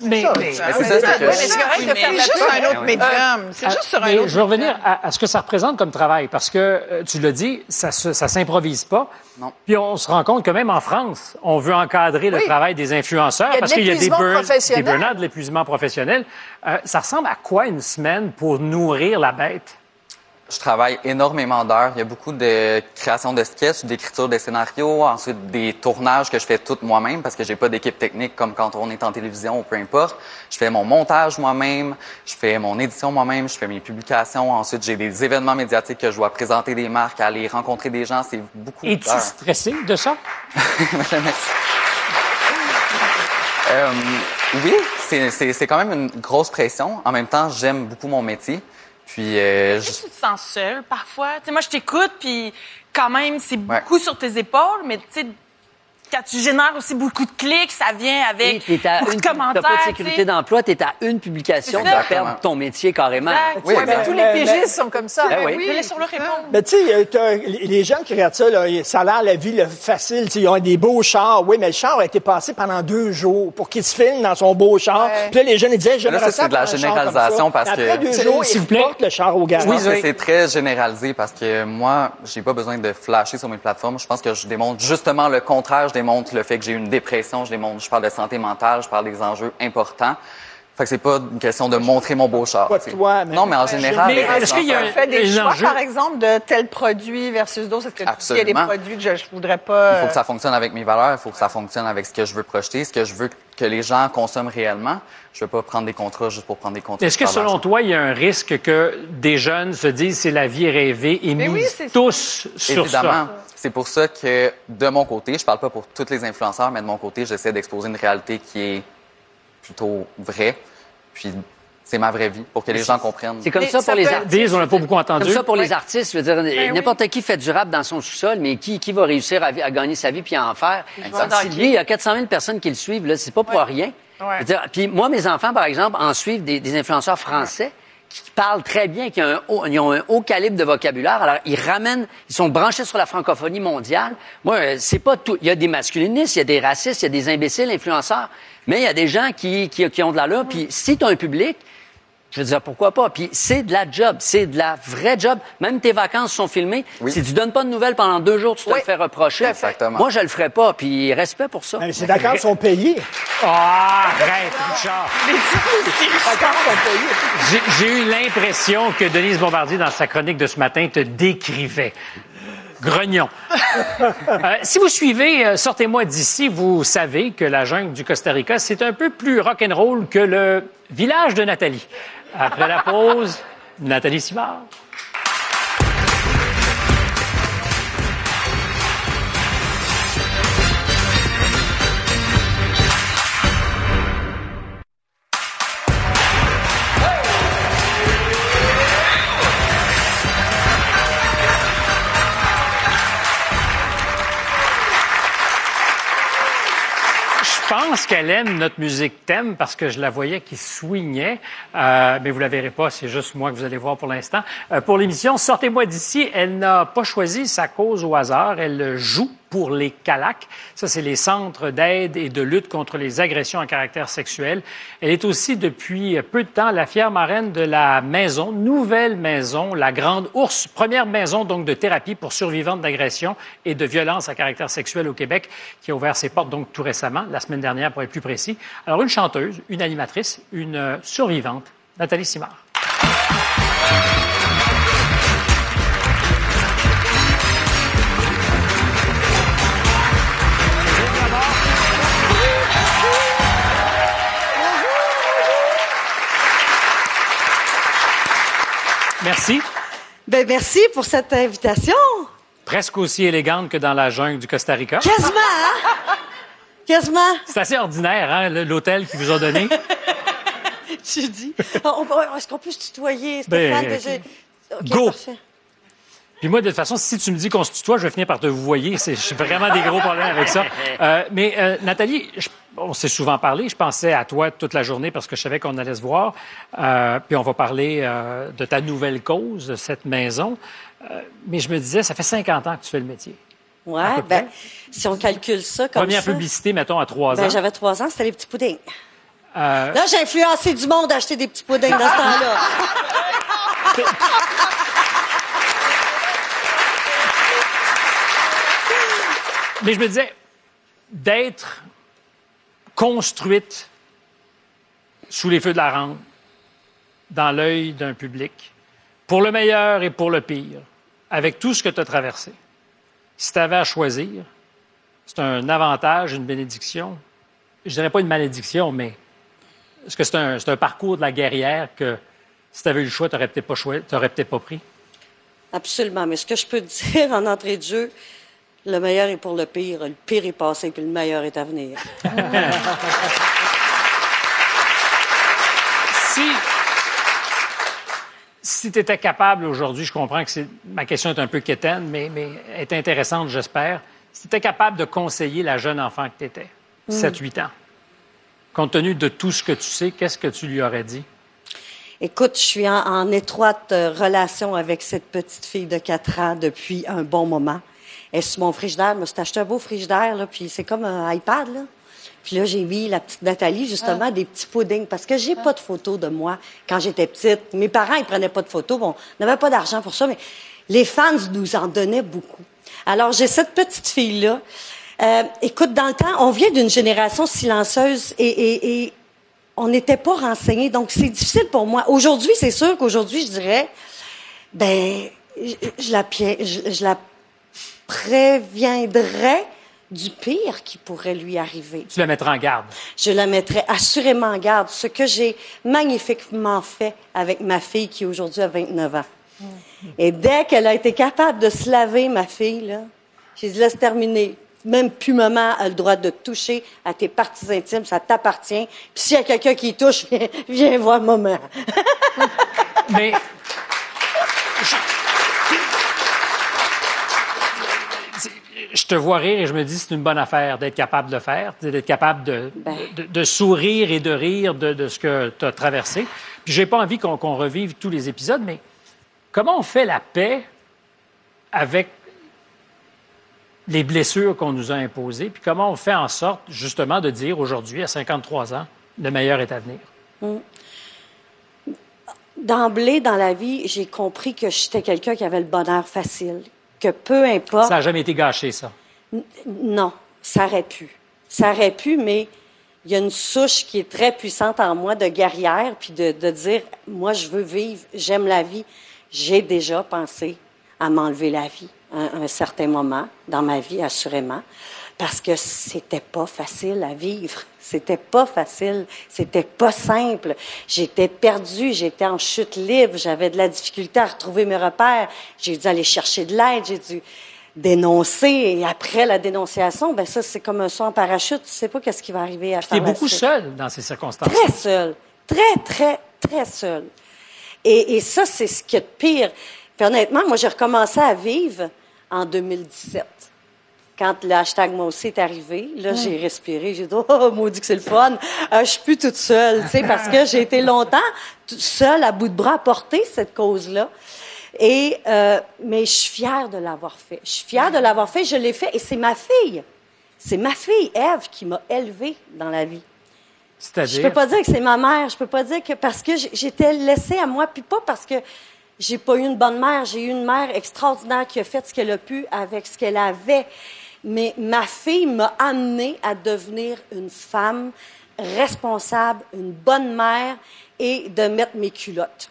Mais- mais- C'est- correct de faire juste un autre médium. C'est juste sur un mais autre Je veux revenir à, à ce que ça représente comme travail, parce que euh, tu l'as dit, ça ça s'improvise pas. Non. Puis on se rend compte que même en France, on veut encadrer le Oui. travail des influenceurs parce qu'il y a des burn-out, de l'épuisement professionnel. Euh, ça ressemble à quoi une semaine pour nourrir la bête? Je travaille énormément d'heures. Il y a beaucoup de création de sketchs, d'écriture de scénarios, ensuite des tournages que je fais toutes moi-même parce que j'ai pas d'équipe technique comme quand on est en télévision ou peu importe. Je fais mon montage moi-même, je fais mon édition moi-même, je fais mes publications. Ensuite, j'ai des événements médiatiques que je dois présenter des marques, aller rencontrer des gens. C'est beaucoup Es-tu stressé de ça? Merci. Euh, oui, c'est- c'est c'est quand même une grosse pression. En même temps, j'aime beaucoup mon métier. Puis, euh, je- Tu te sens seul parfois? Tu sais, moi, je t'écoute, puis quand même, c'est beaucoup sur tes épaules, mais tu sais, quand tu génères aussi beaucoup de clics, ça vient avec Oui, à beaucoup une, de commentaires. pas de tu sécurité d'emploi, t'es à une publication de perdre ton métier carrément. Exact. Oui, Ouais, mais tous les mais- pigistes sont comme ça. Ben oui. Je laisse sur le répondre. Mais tu sais, euh, les gens qui regardent ça, là, ça a l'air la vie là, facile. tu Ils ont des beaux chars. Oui, mais le char a été passé pendant deux jours pour qu'il se filme dans son beau char. Ouais. Puis là, les jeunes, ils disaient, j'aimerais Là, ça, c'est de la généralisation parce Après que- deux S'il- jours, s'il ils vous plaît. le char au garage. Je Zoé. c'est très généralisé parce que moi, j'ai pas besoin de flasher sur mes plateformes. Je pense que je démontre justement le contraire. Je démontre le fait que j'ai une dépression. Je démontre, je parle de santé mentale. Je parle des enjeux importants. Fait que c'est pas une question de montrer mon beau char. Pas toi, mais- Non, mais en général. Mais est-ce qu'il y a Tu fais des choix, enjeux. par exemple, de tel produit versus d'autres. Est-ce que tu qu'il y a des Absolument. produits que je, je voudrais pas... Il faut que euh, ça fonctionne avec mes valeurs, il faut que ça fonctionne avec ce que je veux projeter, ce que je veux que les gens consomment réellement. Je veux pas prendre des contrats juste pour prendre des contrats. Est-ce que selon toi, il y a un risque que des jeunes se disent c'est la vie rêvée et Mais misent tous sur Évidemment. ça? C'est pour ça que de mon côté, je parle pas pour tous les influenceurs, mais de mon côté, j'essaie d'exposer une réalité qui est plutôt vraie. Puis c'est ma vraie vie pour que les gens comprennent. C'est comme ça ça pour les artistes. Dis, on n'a pas beaucoup entendu. Comme ça pour Oui. les artistes, je veux dire, Ben n'importe qui fait du rap dans son sous-sol, mais qui, qui va réussir à, à gagner sa vie puis à en faire? Il y a 400 000 personnes qui le suivent, là, c'est pas pour rien. Ouais. Je veux dire, Puis moi, mes enfants, par exemple, en suivent des, des influenceurs français qui parlent très bien, qui ont un, haut, ils ont un haut calibre de vocabulaire. Alors, ils ramènent, ils sont branchés sur la francophonie mondiale. Moi, euh, c'est pas tout. Il y a des masculinistes, il y a des racistes, il y a des imbéciles influenceurs, mais il y a des gens qui, qui, qui ont de l'allure. Puis si tu un public, je veux dire, pourquoi pas? Puis c'est de la job, c'est de la vraie job. Même tes vacances sont filmées. Oui. Si tu donnes pas de nouvelles pendant deux jours, tu te Oui. le fais reprocher. Exactement. Moi, je le ferais pas. Puis respect pour ça. Mais ces vacances sont payées. Ah, arrête, Richard. Les vacances sont payées. J'ai- J'ai eu l'impression que Denise Bombardier, dans sa chronique de ce matin, te décrivait. Grognon. Euh, si vous suivez euh, Sortez-moi d'ici, vous savez que la jungle du Costa Rica, c'est un peu plus rock'n'roll que le village de Nathalie. Après la pause, Nathalie Simard. Pense qu'elle aime notre musique thème parce que je la voyais qui swingait, euh, mais vous la verrez pas, c'est juste moi que vous allez voir pour l'instant. Euh, pour l'émission Sortez-moi d'ici, elle n'a pas choisi sa cause au hasard, elle joue pour les CALAC. Ça, c'est les centres d'aide et de lutte contre les agressions à caractère sexuel. Elle est aussi depuis peu de temps la fière marraine de la maison, nouvelle maison, la Grande Ours, première maison donc de thérapie pour survivantes d'agressions et de violences à caractère sexuel au Québec, qui a ouvert ses portes donc tout récemment, la semaine dernière pour être plus précis. Alors une chanteuse, une animatrice, une euh, survivante, Nathalie Simard. Merci. Ben merci pour cette invitation. Presque aussi élégante que dans la jungle du Costa Rica. Quasiment, hein? Quasiment. C'est assez ordinaire, hein, l'hôtel qu'ils vous ont donné. Tu dis. Est-ce qu'on peut se tutoyer, Ben, Stéphane? go. parfait. Puis moi, de toute façon, si tu me dis qu'on se tutoie, je vais finir par te vous voyer. J'ai vraiment des gros problèmes avec ça. Euh, mais euh, Nathalie, je- on s'est souvent parlé. Je pensais à toi toute la journée parce que je savais qu'on allait se voir. Euh, puis on va parler de ta nouvelle cause, de cette maison. Mais je me disais, ça fait 50 ans que tu fais le métier. Ouais, peu ben, si on calcule ça comme Première ça. publicité, mettons, à trois Ben, ans. j'avais trois ans, c'était les petits puddings. Euh, Là, j'ai influencé du monde à acheter des petits puddings dans ce temps-là. Mais je me disais, d'être construite sous les feux de la rampe, dans l'œil d'un public, pour le meilleur et pour le pire, avec tout ce que tu as traversé. Si tu avais à choisir, c'est un avantage, une bénédiction. Je dirais pas une malédiction, mais est-ce que c'est un, c'est un parcours de la guerrière que si tu avais eu le choix, tu n'aurais peut-être pas, peut-être pas pris? Absolument. Mais ce que je peux te dire en entrée de jeu, le meilleur est pour le pire, le pire est passé, puis le meilleur est à venir. si si tu étais capable aujourd'hui, je comprends que c'est- ma question est un peu quétaine, mais, mais est intéressante, j'espère. Si tu étais capable de conseiller la jeune enfant que tu étais, Mm. 7-8 ans, compte tenu de tout ce que tu sais, qu'est-ce que tu lui aurais dit? Écoute, je suis en, en étroite euh, relation avec cette petite fille de 4 ans depuis un bon moment. Elle est sur mon frigidaire. Je me suis acheté un beau frigidaire, là, puis c'est comme un iPad, là. Puis là, j'ai mis la petite Nathalie, justement, Ah. des petits puddings, parce que j'ai pas de photos de moi quand j'étais petite. Mes parents, ils prenaient pas de photos. Bon, on n'avait pas d'argent pour ça, mais les fans nous en donnaient beaucoup. Alors, j'ai cette petite fille-là. Euh, écoute, dans le temps, on vient d'une génération silencieuse et, et, et on n'était pas renseignés. Donc, c'est difficile pour moi. Aujourd'hui, c'est sûr qu'aujourd'hui, je dirais, ben, je, je la, je la préviendrais du pire qui pourrait lui arriver. Tu la mettras en garde. Je la mettrais assurément en garde, ce que j'ai magnifiquement fait avec ma fille qui aujourd'hui a 29 ans. Et dès qu'elle a été capable de se laver, ma fille, là, j'ai dit, laisse terminer. Même plus maman a le droit de toucher à tes parties intimes, ça t'appartient. Puis s'il y a quelqu'un qui touche, viens, viens voir maman. Mais te vois rire et je me dis c'est une bonne affaire d'être capable de le faire, d'être capable de, de, de sourire et de rire de, de ce que tu as traversé. Puis j'ai pas envie qu'on revive tous les épisodes, mais comment on fait la paix avec les blessures qu'on nous a imposées, puis comment on fait en sorte justement de dire aujourd'hui, à 53 ans, le meilleur est à venir? Mm. D'emblée, dans la vie, j'ai compris que j'étais quelqu'un qui avait le bonheur facile. Que peu importe. Ça n'a jamais été gâché, ça? Non, ça aurait pu. Ça aurait pu, mais il y a une souche qui est très puissante en moi de guerrière, puis de, de dire, moi, je veux vivre, j'aime la vie. J'ai déjà pensé à m'enlever la vie à un, un certain moment dans ma vie, assurément, parce que c'était pas facile à vivre. C'était pas facile. C'était pas simple. J'étais perdue. J'étais en chute libre. J'avais de la difficulté à retrouver mes repères. J'ai dû aller chercher de l'aide. J'ai dû dénoncer. Et après la dénonciation, ben ça, c'est comme un saut en parachute. Tu sais pas qu'est-ce qui va arriver à Tu es faire beaucoup suite. seul dans ces circonstances. Très seul. Très, très, très seul. Et, et ça, c'est ce qui est de pire. Puis honnêtement, moi, j'ai recommencé à vivre en 2017. Quand le hashtag moi aussi est arrivé, là, j'ai respiré, j'ai dit, oh, maudit que c'est le fun. Euh, je suis plus toute seule, tu sais, parce que j'ai été longtemps toute seule à bout de bras à porter cette cause-là. Et euh, mais je suis fière de l'avoir fait. Je suis fière de l'avoir fait. Je l'ai fait et c'est ma fille. C'est ma fille, Eve, qui m'a élevée dans la vie. Je C'est-à-dire? peux pas dire que c'est ma mère. Je peux pas dire que parce que j'étais laissée à moi, puis pas parce que j'ai pas eu une bonne mère. J'ai eu une mère extraordinaire qui a fait ce qu'elle a pu avec ce qu'elle avait. Mais ma fille m'a amenée à devenir une femme responsable, une bonne mère et de mettre mes culottes.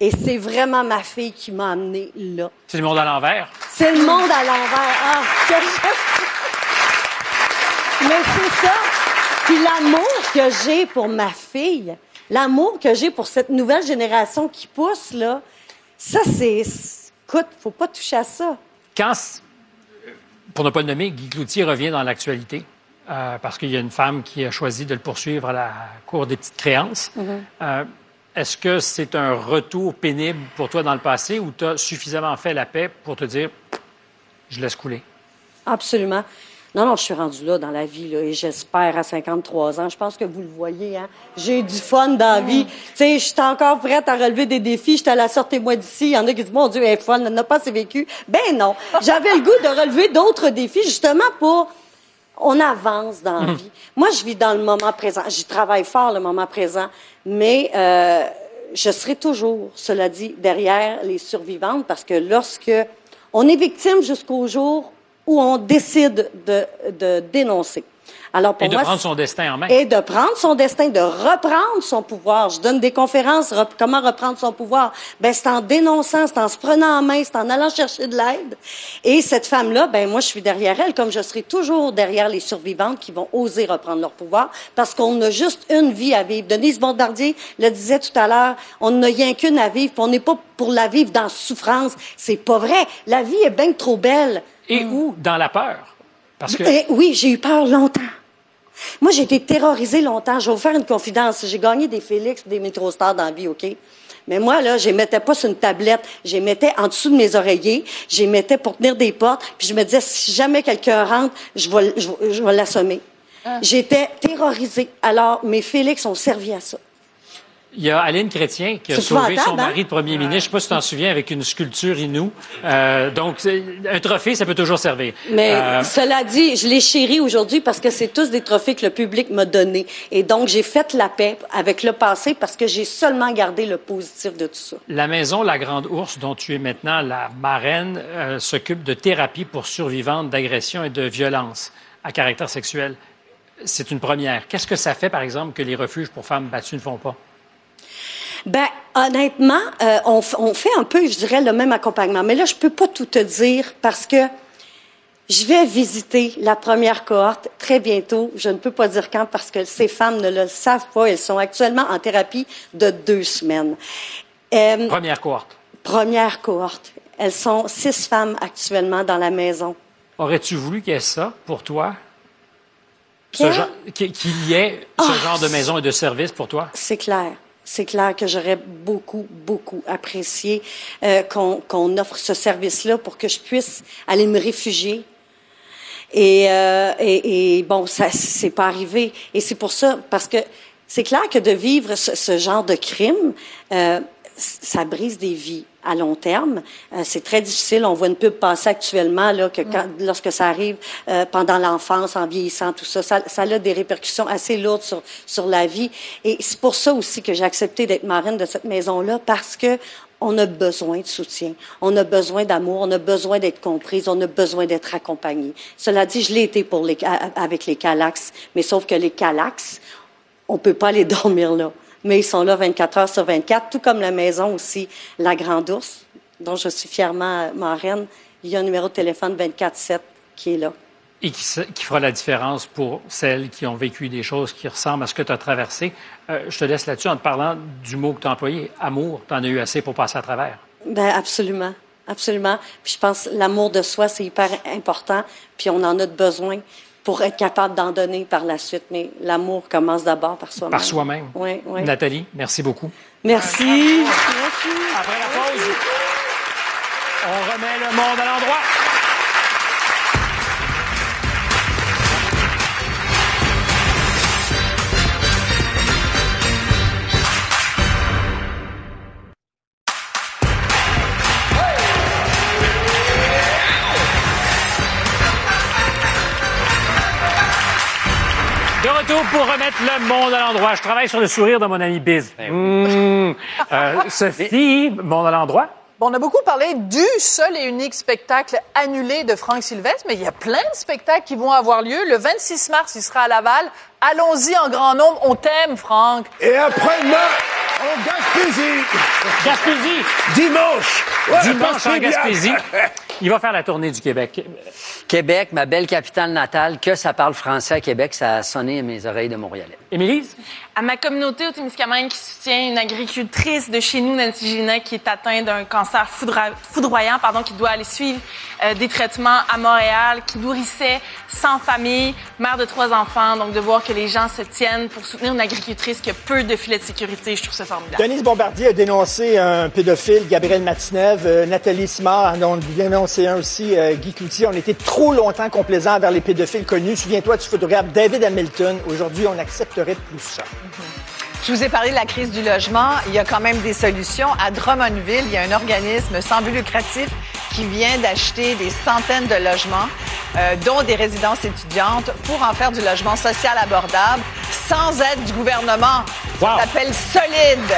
Et c'est vraiment ma fille qui m'a amenée là. C'est le monde à l'envers. C'est le monde à l'envers. Ah, que je- Mais c'est ça. Puis l'amour que j'ai pour ma fille, l'amour que j'ai pour cette nouvelle génération qui pousse, là, ça, c'est... Écoute, faut pas toucher à ça. Quand, pour ne pas le nommer, Guy Cloutier revient dans l'actualité, euh, parce qu'il y a une femme qui a choisi de le poursuivre à la Cour des petites créances. Euh, Est-ce que c'est un retour pénible pour toi dans le passé ou tu as suffisamment fait la paix pour te dire je laisse couler? Absolument. Non, non, je suis rendue là dans la vie, là, et j'espère à 53 ans. Je pense que vous le voyez, hein. J'ai du fun dans la vie. Tu sais, je suis encore prête à relever des défis. J'étais à la sortez-moi d'ici. Il y en a qui disent, mon Dieu, elle est fun, elle n'a pas assez vécu. Ben non. J'avais le goût de relever d'autres défis, justement pour, on avance dans la Mhm. vie. Moi, je vis dans le moment présent. J'y travaille fort, le moment présent. Mais, euh, je serai toujours, cela dit, derrière les survivantes parce que lorsque on est victime jusqu'au jour où on décide de, de dénoncer. Alors pour Et de moi, prendre son destin en main. et de prendre son destin, de reprendre son pouvoir. Je donne des conférences, rep- comment reprendre son pouvoir? Ben, c'est en dénonçant, c'est en se prenant en main, c'est en allant chercher de l'aide. Et cette femme-là, ben, moi, je suis derrière elle, comme je serai toujours derrière les survivantes qui vont oser reprendre leur pouvoir, parce qu'on a juste une vie à vivre. Denise Bombardier le disait tout à l'heure, on n'a rien qu'une à vivre, puis on n'est pas pour la vivre dans souffrance. C'est pas vrai. La vie est bien trop belle. Et où? Dans la peur. Parce que. Eh oui, j'ai eu peur longtemps. Moi, j'ai été terrorisée longtemps. Je vais vous faire une confidence. J'ai gagné des Félix, des Métrostars dans la vie, OK? Mais moi, là, je les mettais pas sur une tablette. Je les mettais en dessous de mes oreillers. Je les mettais pour tenir des portes. Puis je me disais, si jamais quelqu'un rentre, je vais, je, vais- je vais l'assommer. J'étais terrorisée. Alors, mes Félix ont servi à ça. Il y a Aline Chrétien qui a sauvé son épouvantable, hein? mari de premier ministre. Je ne sais pas si tu t'en souviens, avec une sculpture Inou. Euh, donc, un trophée, ça peut toujours servir. Mais Euh, cela dit, je les chéris aujourd'hui parce que c'est tous des trophées que le public m'a donnés. Et donc, j'ai fait la paix avec le passé parce que j'ai seulement gardé le positif de tout ça. La maison La Grande Ourse, dont tu es maintenant la marraine, euh, s'occupe de thérapie pour survivantes d'agressions et de violences à caractère sexuel. C'est une première. Qu'est-ce que ça fait, par exemple, que les refuges pour femmes battues ne font pas? Ben, honnêtement, euh, on, fait un peu, je dirais, le même accompagnement. Mais là, je peux pas tout te dire parce que je vais visiter la première cohorte très bientôt. Je ne peux pas dire quand parce que ces femmes ne le savent pas. Elles sont actuellement en thérapie de deux semaines. Euh, Première cohorte. première cohorte. Elles sont six femmes actuellement dans la maison. Aurais-tu voulu qu'il y ait ça pour toi? Qu'il y ait ce Ah, genre de maison et de service pour toi? C'est clair. C'est clair que j'aurais beaucoup, beaucoup apprécié euh, qu'on offre ce service-là pour que je puisse aller me réfugier. Et, euh, et, et bon, ça c'est pas arrivé. Et c'est pour ça, parce que c'est clair que de vivre ce, ce genre de crime, euh, ça brise des vies à long terme. Euh, c'est très difficile. On voit une pub passer actuellement là que quand, lorsque ça arrive euh, pendant l'enfance, en vieillissant, tout ça, ça, ça a des répercussions assez lourdes sur sur la vie. Et c'est pour ça aussi que j'ai accepté d'être marraine de cette maison-là parce que on a besoin de soutien, on a besoin d'amour, on a besoin d'être comprise, on a besoin d'être accompagné. Cela dit, je l'ai été pour les, avec les Calax, mais sauf que les Calax, on peut pas aller dormir là. Mais ils sont là 24 heures sur 24, tout comme la maison aussi, la Grande Ourse, dont je suis fièrement marraine. Il y a un numéro de téléphone 24-7 qui est là. et qui, fera la différence pour celles qui ont vécu des choses qui ressemblent à ce que tu as traversé. Euh, je te laisse là-dessus en te parlant du mot que tu as employé, amour. Tu en as eu assez pour passer à travers. Ben absolument, absolument. Puis je pense que l'amour de soi c'est hyper important. Puis on en a besoin pour être capable d'en donner par la suite. Mais l'amour commence d'abord par soi-même. Par soi-même. Oui, oui. Nathalie, merci beaucoup. Merci. Après la pause, on remet le monde à l'endroit. Pour remettre le monde à l'endroit. Je travaille sur le sourire de mon ami Biz. Mmh. Euh, Sophie, monde à l'endroit? Bon, on a beaucoup parlé du seul et unique spectacle annulé de Franck Sylvestre, mais il y a plein de spectacles qui vont avoir lieu. Le 26 mars, il sera à Laval. Allons-y en grand nombre. On t'aime, Franck. Et après-demain, en Gaspésie. Gaspésie. Dimanche. Ouais, Dimanche en. Gaspésie. Il va faire la tournée du Québec. Québec, ma belle capitale natale, que ça parle français à Québec, ça a sonné à mes oreilles de Montréalais. Émilie? À ma communauté au Témiscamingue qui soutient une agricultrice de chez nous, Nancy Gina, qui est atteinte d'un cancer foudroyant, pardon, qui doit aller suivre euh, des traitements à Montréal, qui nourrissait sans famille, mère de trois enfants. Donc, de voir que les gens se tiennent pour soutenir une agricultrice qui a peu de filets de sécurité, je trouve ça formidable. Denise Bombardier a dénoncé un pédophile, Gabriel Matinev. Euh, Nathalie Simard a dénoncé un aussi, euh, Guy Cloutier. On était trop longtemps complaisants envers les pédophiles connus. Souviens-toi du photographe David Hamilton. Aujourd'hui, on accepterait plus ça. Je vous ai parlé de la crise du logement. Il y a quand même des solutions. À Drummondville, il y a un organisme sans but lucratif qui vient d'acheter des centaines de logements, euh, dont des résidences étudiantes, pour en faire du logement social abordable, sans aide du gouvernement. Ça s'appelle Solide.